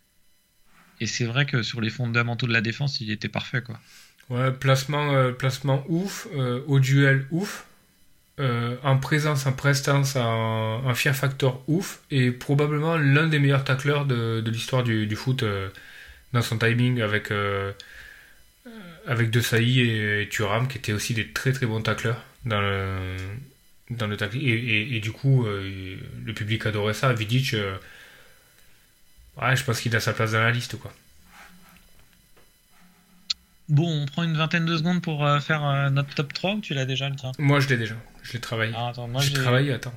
Et c'est vrai que sur les fondamentaux de la défense, il était parfait, quoi. Ouais, placement, placement ouf, au duel ouf, euh, en présence, en prestance, en, en fear factor ouf, et probablement l'un des meilleurs tacleurs de, l'histoire du, foot euh, dans son timing avec, euh, avec De Sailly et, Thuram, qui étaient aussi des très très bons tacleurs dans le, dans le. Et, et, du coup, euh, le public adorait ça. Vidic, ouais, je pense qu'il a sa place dans la liste, quoi. Bon, on prend une vingtaine de secondes pour euh, faire euh, notre top 3 ou tu l'as déjà le tien Moi, je l'ai déjà, je l'ai travaillé. Ah, attends, moi, j'ai travaillé, attends.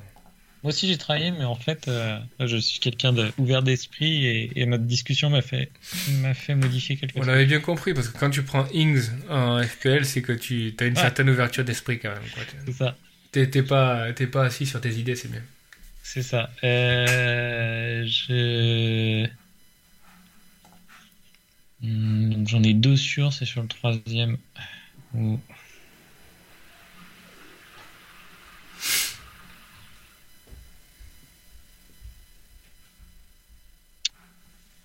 moi aussi j'ai travaillé, mais en fait, euh, je suis quelqu'un de- ouvert d'esprit et, et notre discussion m'a fait, m'a fait modifier quelque On chose. avait bien compris, parce que quand tu prends Ings en FPL, c'est que tu as une Ouais. certaine ouverture d'esprit quand même. C'est ça, T'es pas, pas assis sur tes idées, c'est bien. c'est ça. Euh, je... Hmm, donc J'en ai deux sûrs, c'est sur le troisième.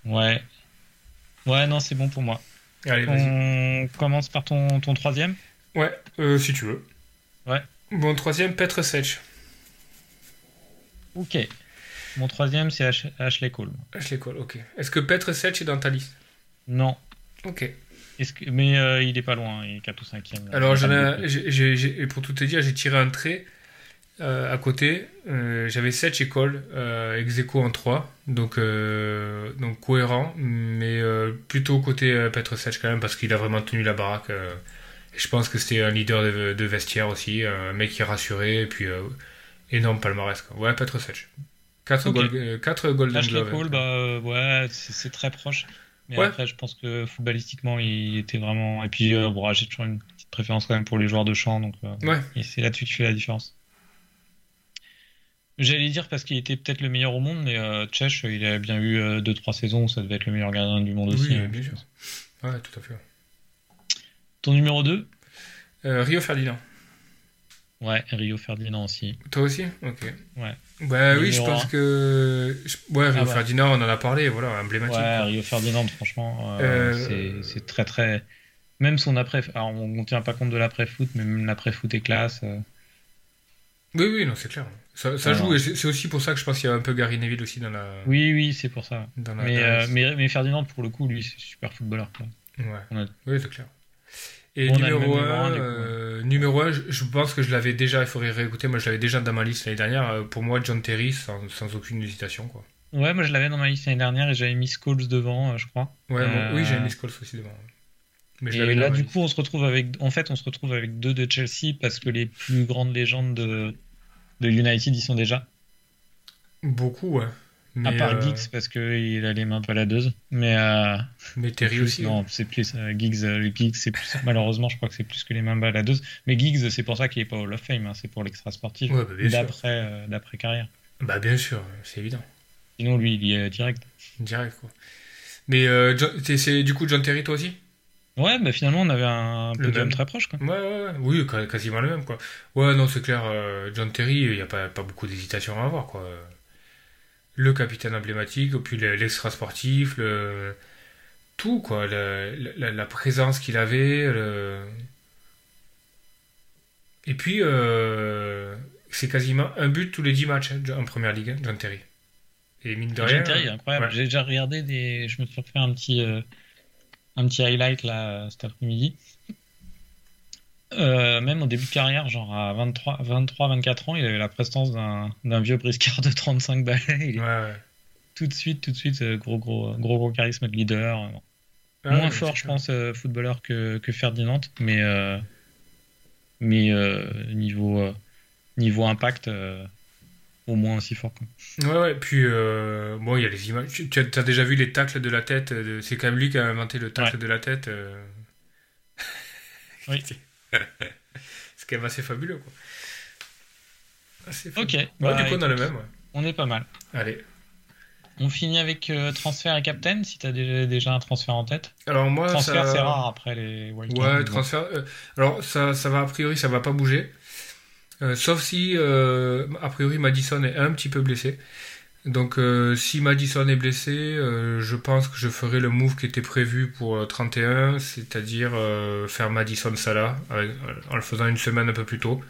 Ouais. Ouais, non, c'est bon pour moi. Allez, vas-y. On commence par ton, ton troisième. Ouais, euh, si tu veux. Ouais. Bon, troisième, Petr Sech. Ok. Mon troisième, c'est Ash- Ashley Cole. Ashley Cole, ok. Est-ce que Petr Sech est dans ta liste? Non. Ok. Est-ce que... Mais euh, il est pas loin, il est 4 ou 5 Alors, ai- et pour tout te dire, j'ai tiré un trait euh, à côté. Euh, J'avais Sech et Cole, euh, ex aequo en 3. Donc, donc cohérent, mais plutôt côté Petr Sech quand même, parce qu'il a vraiment tenu la baraque. et je pense que c'était un leader de, de vestiaire aussi, un mec qui rassurait, et puis énorme palmarès. Quoi. Ouais, Petr Sech. 4 Ok. Golden Ashley Gloves. Cole, bah ouais, c'est très proche. Mais Ouais. après, je pense que footballistiquement, il était vraiment. Et puis, euh, bon, j'ai toujours une petite préférence quand même pour les joueurs de champ, donc euh, Ouais. et c'est là-dessus qui fait la différence. J'allais dire parce qu'il était peut-être le meilleur au monde, mais euh, Tchèche, il a bien eu 2-3 saisons où ça devait être le meilleur gardien du monde aussi. Oui, bien sûr. Ouais, tout à fait. Ton numéro 2 Euh, Rio Ferdinand. Ouais, Rio Ferdinand aussi. Toi aussi? Ok. Ouais. Bah oui, je pense un. que. Ouais, Rio Ah. Ferdinand, on en a parlé, voilà, emblématique. Ouais, quoi. Rio Ferdinand, franchement, euh, Euh, c'est- très très. Même son après. Alors, on ne tient pas compte de l'après-foot, mais même l'après-foot est classe. euh. Oui, oui, non, c'est clair. Ça, ça joue, et c'est aussi pour ça que je pense qu'il y a un peu Gary Neville aussi dans la. Oui, oui, c'est pour ça. Dans la Mais, dans la- euh, mais, mais Ferdinand, pour le coup, lui, c'est super footballeur. quoi. Ouais. a- Oui, c'est clair. Et Bon, numéro même numéro 1, un, du coup, numéro 1 je, je pense que je l'avais déjà, il faudrait réécouter, moi je l'avais déjà dans ma liste l'année dernière. Euh, Pour moi, John Terry, sans, sans aucune hésitation. Quoi. Ouais, moi je l'avais dans ma liste l'année dernière et j'avais mis Scholes devant, euh, je crois. Ouais, bon, Euh, oui, j'ai mis Scholes aussi devant. Mais Et là, du coup, on se retrouve avec, en fait, on se retrouve avec deux de Chelsea parce que les plus grandes légendes de, de United y sont déjà. Beaucoup, ouais. Mais, à part euh, Giggs parce qu'il a les mains baladeuses. Mais, euh, mais Terry plus, aussi. hein. non, c'est plus euh, Giggs. euh, Giggs, c'est plus. Malheureusement, je crois que c'est plus que les mains baladeuses. Mais Giggs, c'est pour ça qu'il est pas Hall of Fame. hein, c'est pour l'extra sportif Ouais, bah, d'après euh, d'après carrière. Bah, bien sûr, c'est évident. Sinon, lui, il y est direct. Direct, quoi. Mais euh, John- c'est- du coup John Terry, toi aussi? Ouais, bah finalement, on avait un podium très proche. Quoi. Ouais, ouais, ouais. Oui, quasiment le même, quoi. Ouais, non, c'est clair, John Terry, il n'y a pas, pas beaucoup d'hésitation à avoir, quoi. Le capitaine emblématique, puis le- l'extra sportif, le, tout, quoi. La, la- la présence qu'il avait. le- Et puis, euh, c'est quasiment un but tous les 10 matchs hein, en première ligue, hein, John Terry. Et mine de rien. John Terry, incroyable. ouais. J'ai déjà regardé des. Je me suis refait un petit, euh, un petit highlight là cet après-midi. Euh, même au début de carrière, genre à 23, 23, 24 ans, il avait la prestance d'un vieux briscard de 35 balais. Il est Ouais, ouais. tout de suite, tout de suite, euh, gros, gros, gros, gros charisme de leader. euh, Ah, Moins ouais, fort, je pense, footballeur que, que Ferdinand, mais, euh, mais euh, niveau, niveau impact, au moins aussi fort. Quoi. Ouais, ouais, puis bon, il y a les images. Tu, tu as, déjà vu les tacles de la tête de- C'est quand même lui qui a inventé le tacle de la tête. Oui. c'est quand même assez fabuleux, quoi. Assez Ok, fabuleux. Bah, du coup, on a le même, ouais. On est pas mal. Allez. On finit avec euh, transfert et captain, si tu as déjà, déjà un transfert en tête. Alors, moi, transfert, ça... c'est rare après les wildcards. Ouais, transfert. euh, alors, ça, ça va, a priori, ça va pas bouger. Euh, sauf si, a priori, Madison est un petit peu blessé. Donc, euh, si Madison est blessé, euh, je pense que je ferai le move qui était prévu pour euh, 31, c'est-à-dire euh, faire Madison Salah, en le faisant une semaine un peu plus tôt.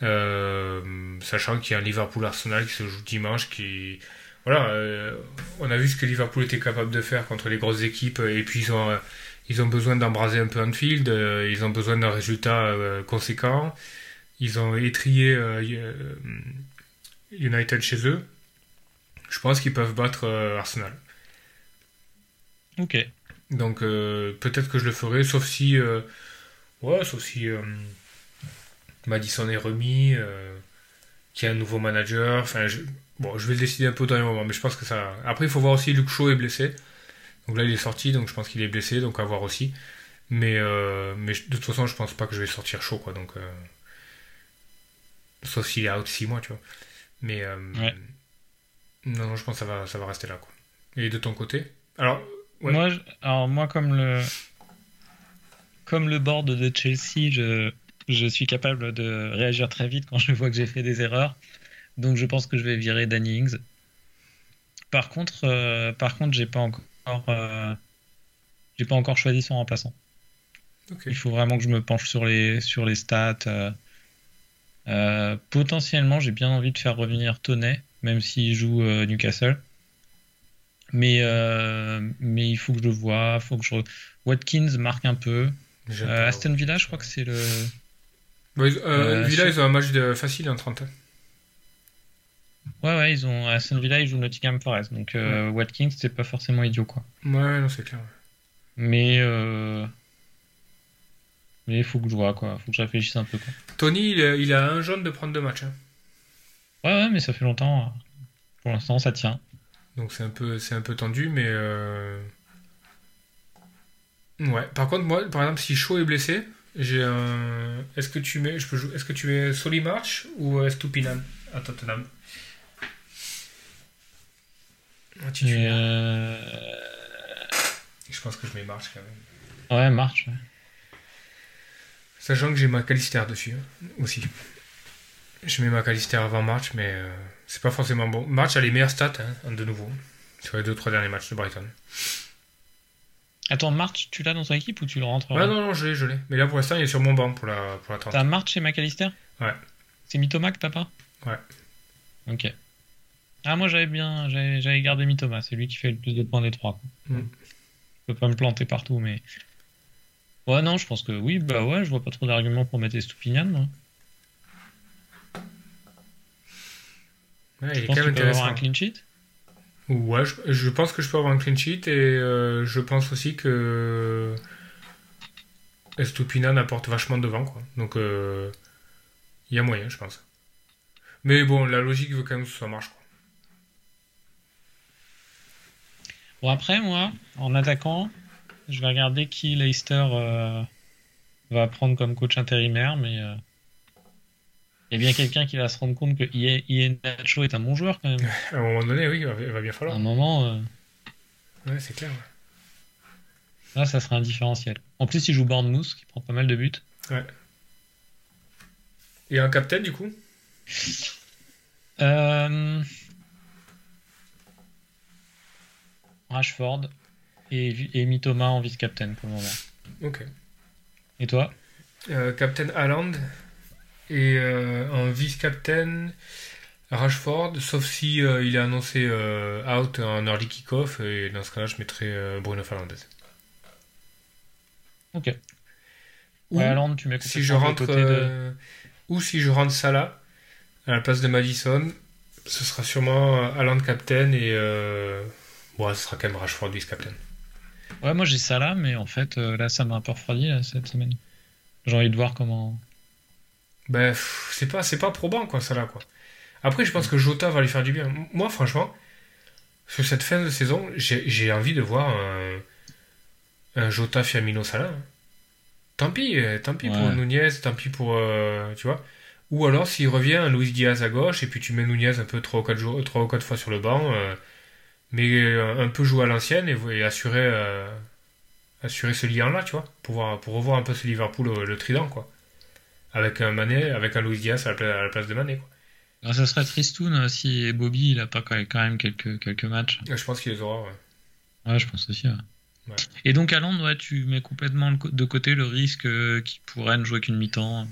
Sachant qu'il y a un Liverpool-Arsenal qui se joue dimanche, qui. Voilà, on a vu ce que Liverpool était capable de faire contre les grosses équipes, et puis ils ont. ils ont besoin d'embraser un peu Anfield, ils ont besoin d'un résultat conséquent. Ils ont étrié United chez eux. Je pense qu'ils peuvent battre euh, Arsenal. Ok. Donc euh, peut-être que je le ferai, sauf si, euh, ouais, sauf si Madison est remis, qu'il y a un nouveau manager. Enfin, je, bon, je vais le décider un peu au dernier moment, mais je pense que ça. Après, il faut voir aussi Luke Shaw est blessé. Donc là, il est sorti, donc je pense qu'il est blessé, donc à voir aussi. Mais, euh, mais de toute façon, je pense pas que je vais sortir chaud, quoi. Donc, euh, sauf s'il est out 6 mois, tu vois. Mais euh, Ouais. Non, je pense que ça va, ça va rester là, quoi. Et de ton côté? Alors, Ouais. Moi, je- alors moi, comme le, comme le board de Chelsea, je, je suis capable de réagir très vite quand je vois que j'ai fait des erreurs. Donc, je pense que je vais virer Danny Ings. Par contre, euh, par contre, j'ai pas encore, euh, j'ai pas encore choisi son remplaçant. Il faut vraiment que je me penche sur les, sur les stats. euh. Euh, potentiellement, j'ai bien envie de faire revenir Toney, même s'il joue euh, Newcastle. Mais, euh, mais il faut que je le vois. Faut que je... Watkins marque un peu. Euh, Aston Villa, je crois que c'est le. Ouais, euh, Euh, Villa, ils ont un match de, facile en 30. Ouais, ouais, ils ont Aston Villa, ils jouent Nottingham Forest. Donc euh, Watkins, c'est pas forcément idiot, quoi. Ouais, non, c'est clair. Mais euh... mais il faut que je vois, quoi. Faut que je réfléchisse un peu, quoi. Tony, il, a- il a un jaune de prendre deux matchs. hein. Ouais, ouais, mais ça fait longtemps. Pour l'instant, ça tient. Donc c'est un peu, c'est un peu tendu, mais euh, ouais. Par contre, moi, par exemple, si Shaw est blessé, j'ai un. Est-ce que tu mets, je peux jouer... Est-ce que tu mets Solimarch ou euh, Stupinan à Tottenham? Titulaire. euh... Je pense que je mets March quand même. Ouais, marche. ouais. Sachant que j'ai McAllister dessus hein, aussi. Je mets McAllister avant March, mais euh, c'est pas forcément bon. March a les meilleures stats, hein, de nouveau, sur les deux trois derniers matchs de Brighton. Attends, March, tu l'as dans ton équipe ou tu le rentres Ouais, non, non, je l'ai, je l'ai. Mais là, pour l'instant, il est sur mon banc pour la, pour la 30. T'as March et McAllister Ouais. C'est Mitoma que t'as pas Ouais. Ok. Ah, moi j'avais bien. J'avais gardé Mitoma, c'est lui qui fait le plus de points des trois. quoi. Mm. Je peux pas me planter partout, mais. Ouais, non, je pense que oui, bah ouais, je vois pas trop d'arguments pour mettre Estupinian. moi. Ouais, il Je est pense quand que même peux avoir intéressant. un clean sheet. Ouais, je, je pense que je peux avoir un clean sheet et euh, je pense aussi que Estupinan apporte vachement devant, quoi. Donc, euh, il y a moyen, je pense. Mais bon, la logique veut quand même que ça marche, quoi. Bon, après, moi, en attaquant, je vais regarder qui Leicester euh, va prendre comme coach intérimaire, mais euh, y a bien quelqu'un qui va se rendre compte que Ian Nacho est un bon joueur quand même. À un moment donné, oui, il va, bien À falloir. un moment, euh, Ouais, c'est clair. ouais. là, ça sera un différentiel. En plus, il joue Bournemouth, qui prend pas mal de buts. Et un captain, du coup? Euh, Rashford. et, et Mitoma en vice-captain pour le moment. Ok. Et toi? Euh, Captain Haaland et euh, en vice-captain Rashford, sauf si euh, il est annoncé euh, out en early kick-off, et dans ce cas-là, je mettrais euh, Bruno Fernandes. Ok. Ou Ouais, tu mets si je rentre, de- euh, ou si je rentre Salah à la place de Madison, ce sera sûrement euh, Haaland captain et euh, bon, ce sera quand même Rashford vice-captain. Ouais, moi j'ai ça là, mais en fait, euh, là, ça m'a un peu refroidi là, cette semaine. J'ai envie de voir comment. Ben, c'est pas, c'est pas probant, quoi, ça là, quoi. Après, je pense que Jota va lui faire du bien. Moi, franchement, sur cette fin de saison, j'ai j'ai envie de voir un, un Jota Firmino Salah. hein. Tant pis, euh, tant pis pour. Nunez, tant pis pour, euh, tu vois. Ou alors, s'il revient, un Luis Diaz à gauche, et puis tu mets Nunez un peu 3 ou 4, jours, 3 ou quatre fois sur le banc, euh, mais un peu jouer à l'ancienne et, et assurer, assurer ce lien-là, tu vois, pour, voir, pour revoir un peu ce Liverpool, le, le trident, quoi. Avec un Mané, avec un Luis Diaz à la, pla- à la place de Mané, quoi. Alors, ça serait tristoun euh, si Bobby il a pas quand même quelques, quelques matchs. Je pense qu'il les aura, ouais. Ouais, je pense aussi. ouais. Ouais. Et donc, Haaland, ouais, tu mets complètement de côté le risque euh, qu'il pourrait ne jouer qu'une mi-temps.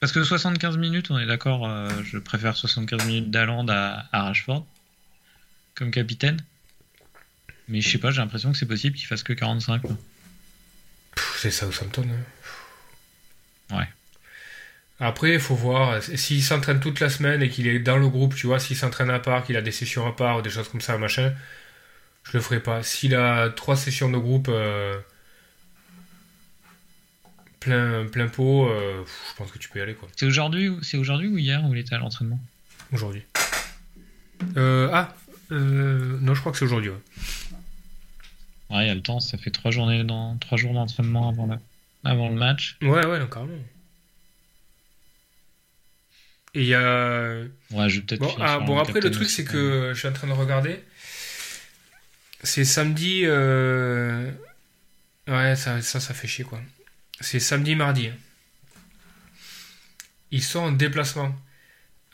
Parce que 75 minutes, on est d'accord, euh, je préfère 75 minutes d'Haaland à, à Rashford comme capitaine. Mais je sais pas, j'ai l'impression que c'est possible qu'il fasse que 45. quoi. Pff, C'est Southampton. hein. Ouais. Après, il faut voir. S'il s'entraîne toute la semaine et qu'il est dans le groupe, tu vois, s'il s'entraîne à part, qu'il a des sessions à part ou des choses comme ça, machin, je le ferai pas. S'il a trois sessions de groupe euh, plein, plein pot, euh, je pense que tu peux y aller, quoi, C'est aujourd'hui, ou- c'est aujourd'hui ou hier où il était à l'entraînement? Aujourd'hui. Euh, ah, non, je crois que c'est aujourd'hui, ouais. Ouais, il y a le temps, ça fait trois journées dans trois jours d'entraînement avant, la- avant le match. Ouais, ouais, carrément. Et il y a. Ouais, je vais peut-être. Bon, ah, bon après, le truc, c'est que je suis en train de regarder. C'est samedi. euh, Ouais, ça, ça, ça fait chier, quoi. C'est samedi, mardi. hein. Ils sont en déplacement.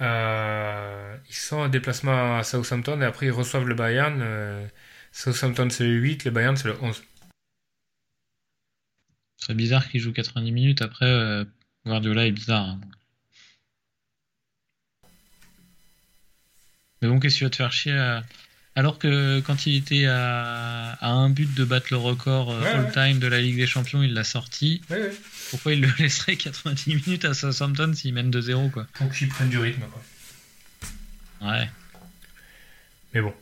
Euh, Ils sont en déplacement à Southampton et après ils reçoivent le Bayern. euh, Southampton c'est le 8, le Bayern c'est le 11. Ce serait bizarre qu'il joue 90 minutes. Après, Guardiola est bizarre. hein. Mais bon, qu'est-ce que tu vas te faire chier à- Alors que quand il était à... à un but de battre le record euh, Ouais, all-time de la Ligue des Champions, il l'a sorti. Ouais. Pourquoi il le laisserait 90 minutes à Southampton s'il mène 2-0 quoi? Pour qu'ils prennent du rythme, quoi. Ouais. Mais bon,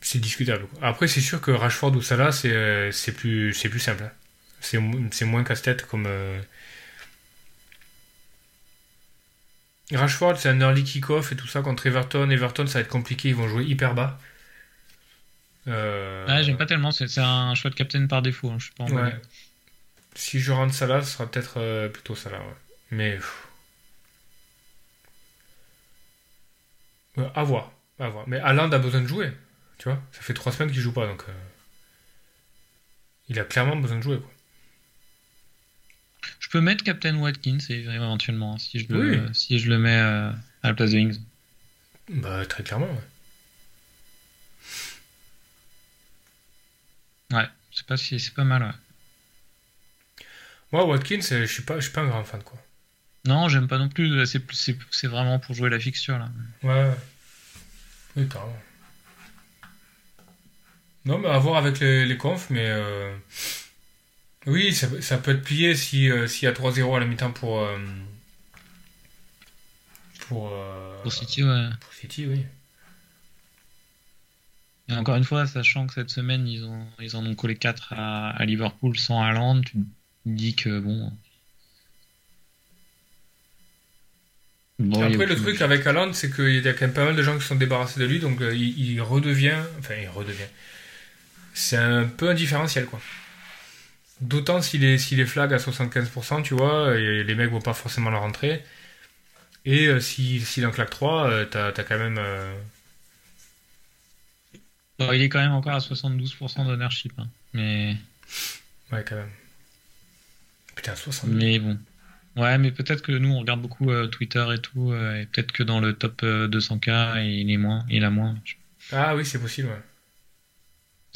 c'est discutable. quoi. Après, c'est sûr que Rashford ou Salah, c'est euh, c'est plus, c'est plus simple. hein. C'est c'est moins casse-tête comme. euh, Rashford, c'est un early kick-off et tout ça contre Everton. Everton, ça va être compliqué, ils vont jouer hyper bas. Euh, Ouais, j'aime pas tellement. C'est un choix de captain par défaut. hein, Je suis pas. Ouais. Si je rentre Salah, ce sera peut-être euh, plutôt Salah. ouais. Mais. pff. Ouais, à voir. À voir. Mais Haaland a besoin de jouer. Tu vois? Ça fait trois semaines qu'il joue pas, donc. euh, Il a clairement besoin de jouer, quoi. Je peux mettre Captain Watkins éventuellement hein, si je le, Oui. si je le mets euh, à la place de Ings. Bah, très clairement, ouais. Ouais, c'est pas si c'est pas mal. Ouais. Moi, Watkins, euh, je suis pas, je suis pas un grand fan, quoi. Non, j'aime pas non plus. C'est plus- c'est c'est vraiment pour jouer la fixture là. Ouais, ouais. Oui, carrément. Non, mais à voir avec les, les confs, mais. euh, Oui, ça, ça peut être plié si, euh, s'il y a 3-0 à la mi-temps pour. euh, Pour. euh, Pour City, ouais. pour City, oui. Et encore une fois, sachant que cette semaine ils ont ils en ont collé 4 à, à Liverpool sans Haaland, tu dis que bon. Après, le truc avec Haaland, c'est qu'il y a quand même pas mal de gens qui se sont débarrassés de lui, donc il, il redevient. Enfin, il redevient. C'est un peu un différentiel, quoi. D'autant s'il est, s'il est flag à 75%, tu vois, et les mecs vont pas forcément le rentrer. Et euh, si- s'il en claque 3, euh, t'as, t'as quand même. euh, Bon, il est quand même encore à 72% d'ownership. hein. Mais Ouais, quand même. Putain, 60. mais bon. Ouais, mais peut-être que nous on regarde beaucoup Twitter et tout, et peut-être que dans le top euh, 200K il est moins, il a moins. Ah oui, c'est possible, ouais.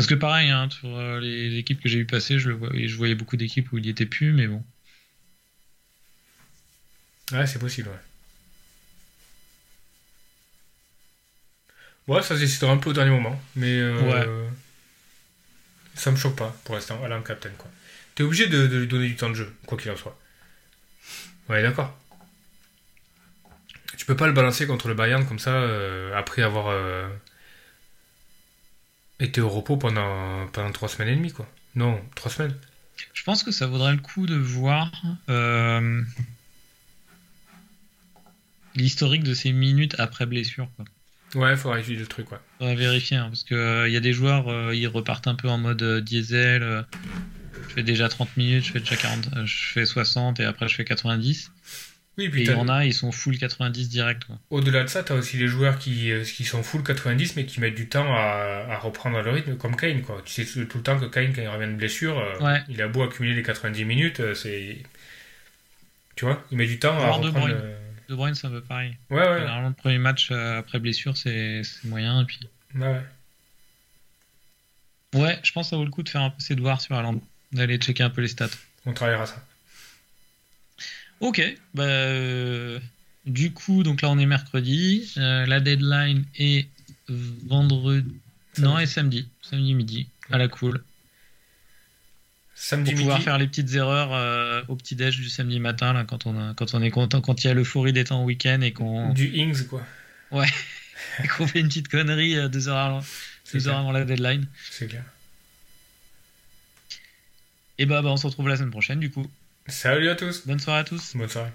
Parce que pareil, hein, sur euh, les équipes que j'ai vu passer, je, le voyais, je voyais beaucoup d'équipes où il n'y était plus, mais bon. Ouais, c'est possible, ouais. Ouais, ça se décidera un peu au dernier moment, mais euh, ça me choque pas pour l'instant, Alan Captain, quoi. T'es obligé de, de lui donner du temps de jeu, quoi qu'il en soit. Ouais, d'accord. Tu peux pas le balancer contre le Bayern comme ça, euh, après avoir euh, été au repos pendant, pendant 3 semaines et demie, quoi. Non, 3 semaines. Je pense que ça vaudrait le coup de voir euh, l'historique de ses minutes après blessure. Quoi. Ouais, il faudra étudier le truc, ouais. Faudra vérifier, hein, parce que il y a des joueurs, euh, ils repartent un peu en mode euh, diesel. euh, je fais déjà 30 minutes, je fais déjà 40, euh, je fais 60 et après je fais 90. Oui, Et puis il y en a, ils sont full 90 direct. Au-delà de ça, t'as aussi les joueurs qui, euh, qui sont full 90 mais qui mettent du temps à, à reprendre le rythme, comme Kane, quoi. Tu sais tout le temps que Kane, quand il revient de blessure, euh, Ouais. il a beau accumuler les 90 minutes, euh, c'est. Tu vois, il met du temps à Voire De reprendre. Bruyne. le- De Bruyne, c'est un peu pareil. Ouais, ouais. Généralement, le premier match après blessure, c'est moyen. Et puis... ouais, ouais. Je pense que ça vaut le coup de faire un peu ses devoirs sur Haaland, d'aller checker un peu les stats. On travaillera ça. Ok, bah, euh, du coup, donc là on est mercredi, euh, la deadline est vendredi, non, et samedi, samedi midi, à la cool, Samedi pour pouvoir faire les petites erreurs euh, au petit déj du samedi matin, là, quand on, a- quand on est content, quand il y a l'euphorie des temps au week-end et qu'on Du Ings, quoi. et qu'on fait une petite connerie deux heures avant, deux heures avant la deadline. C'est clair. Et bah, bah, on se retrouve la semaine prochaine, du coup. Salut à tous. Bonne soirée à tous. Bonne soirée.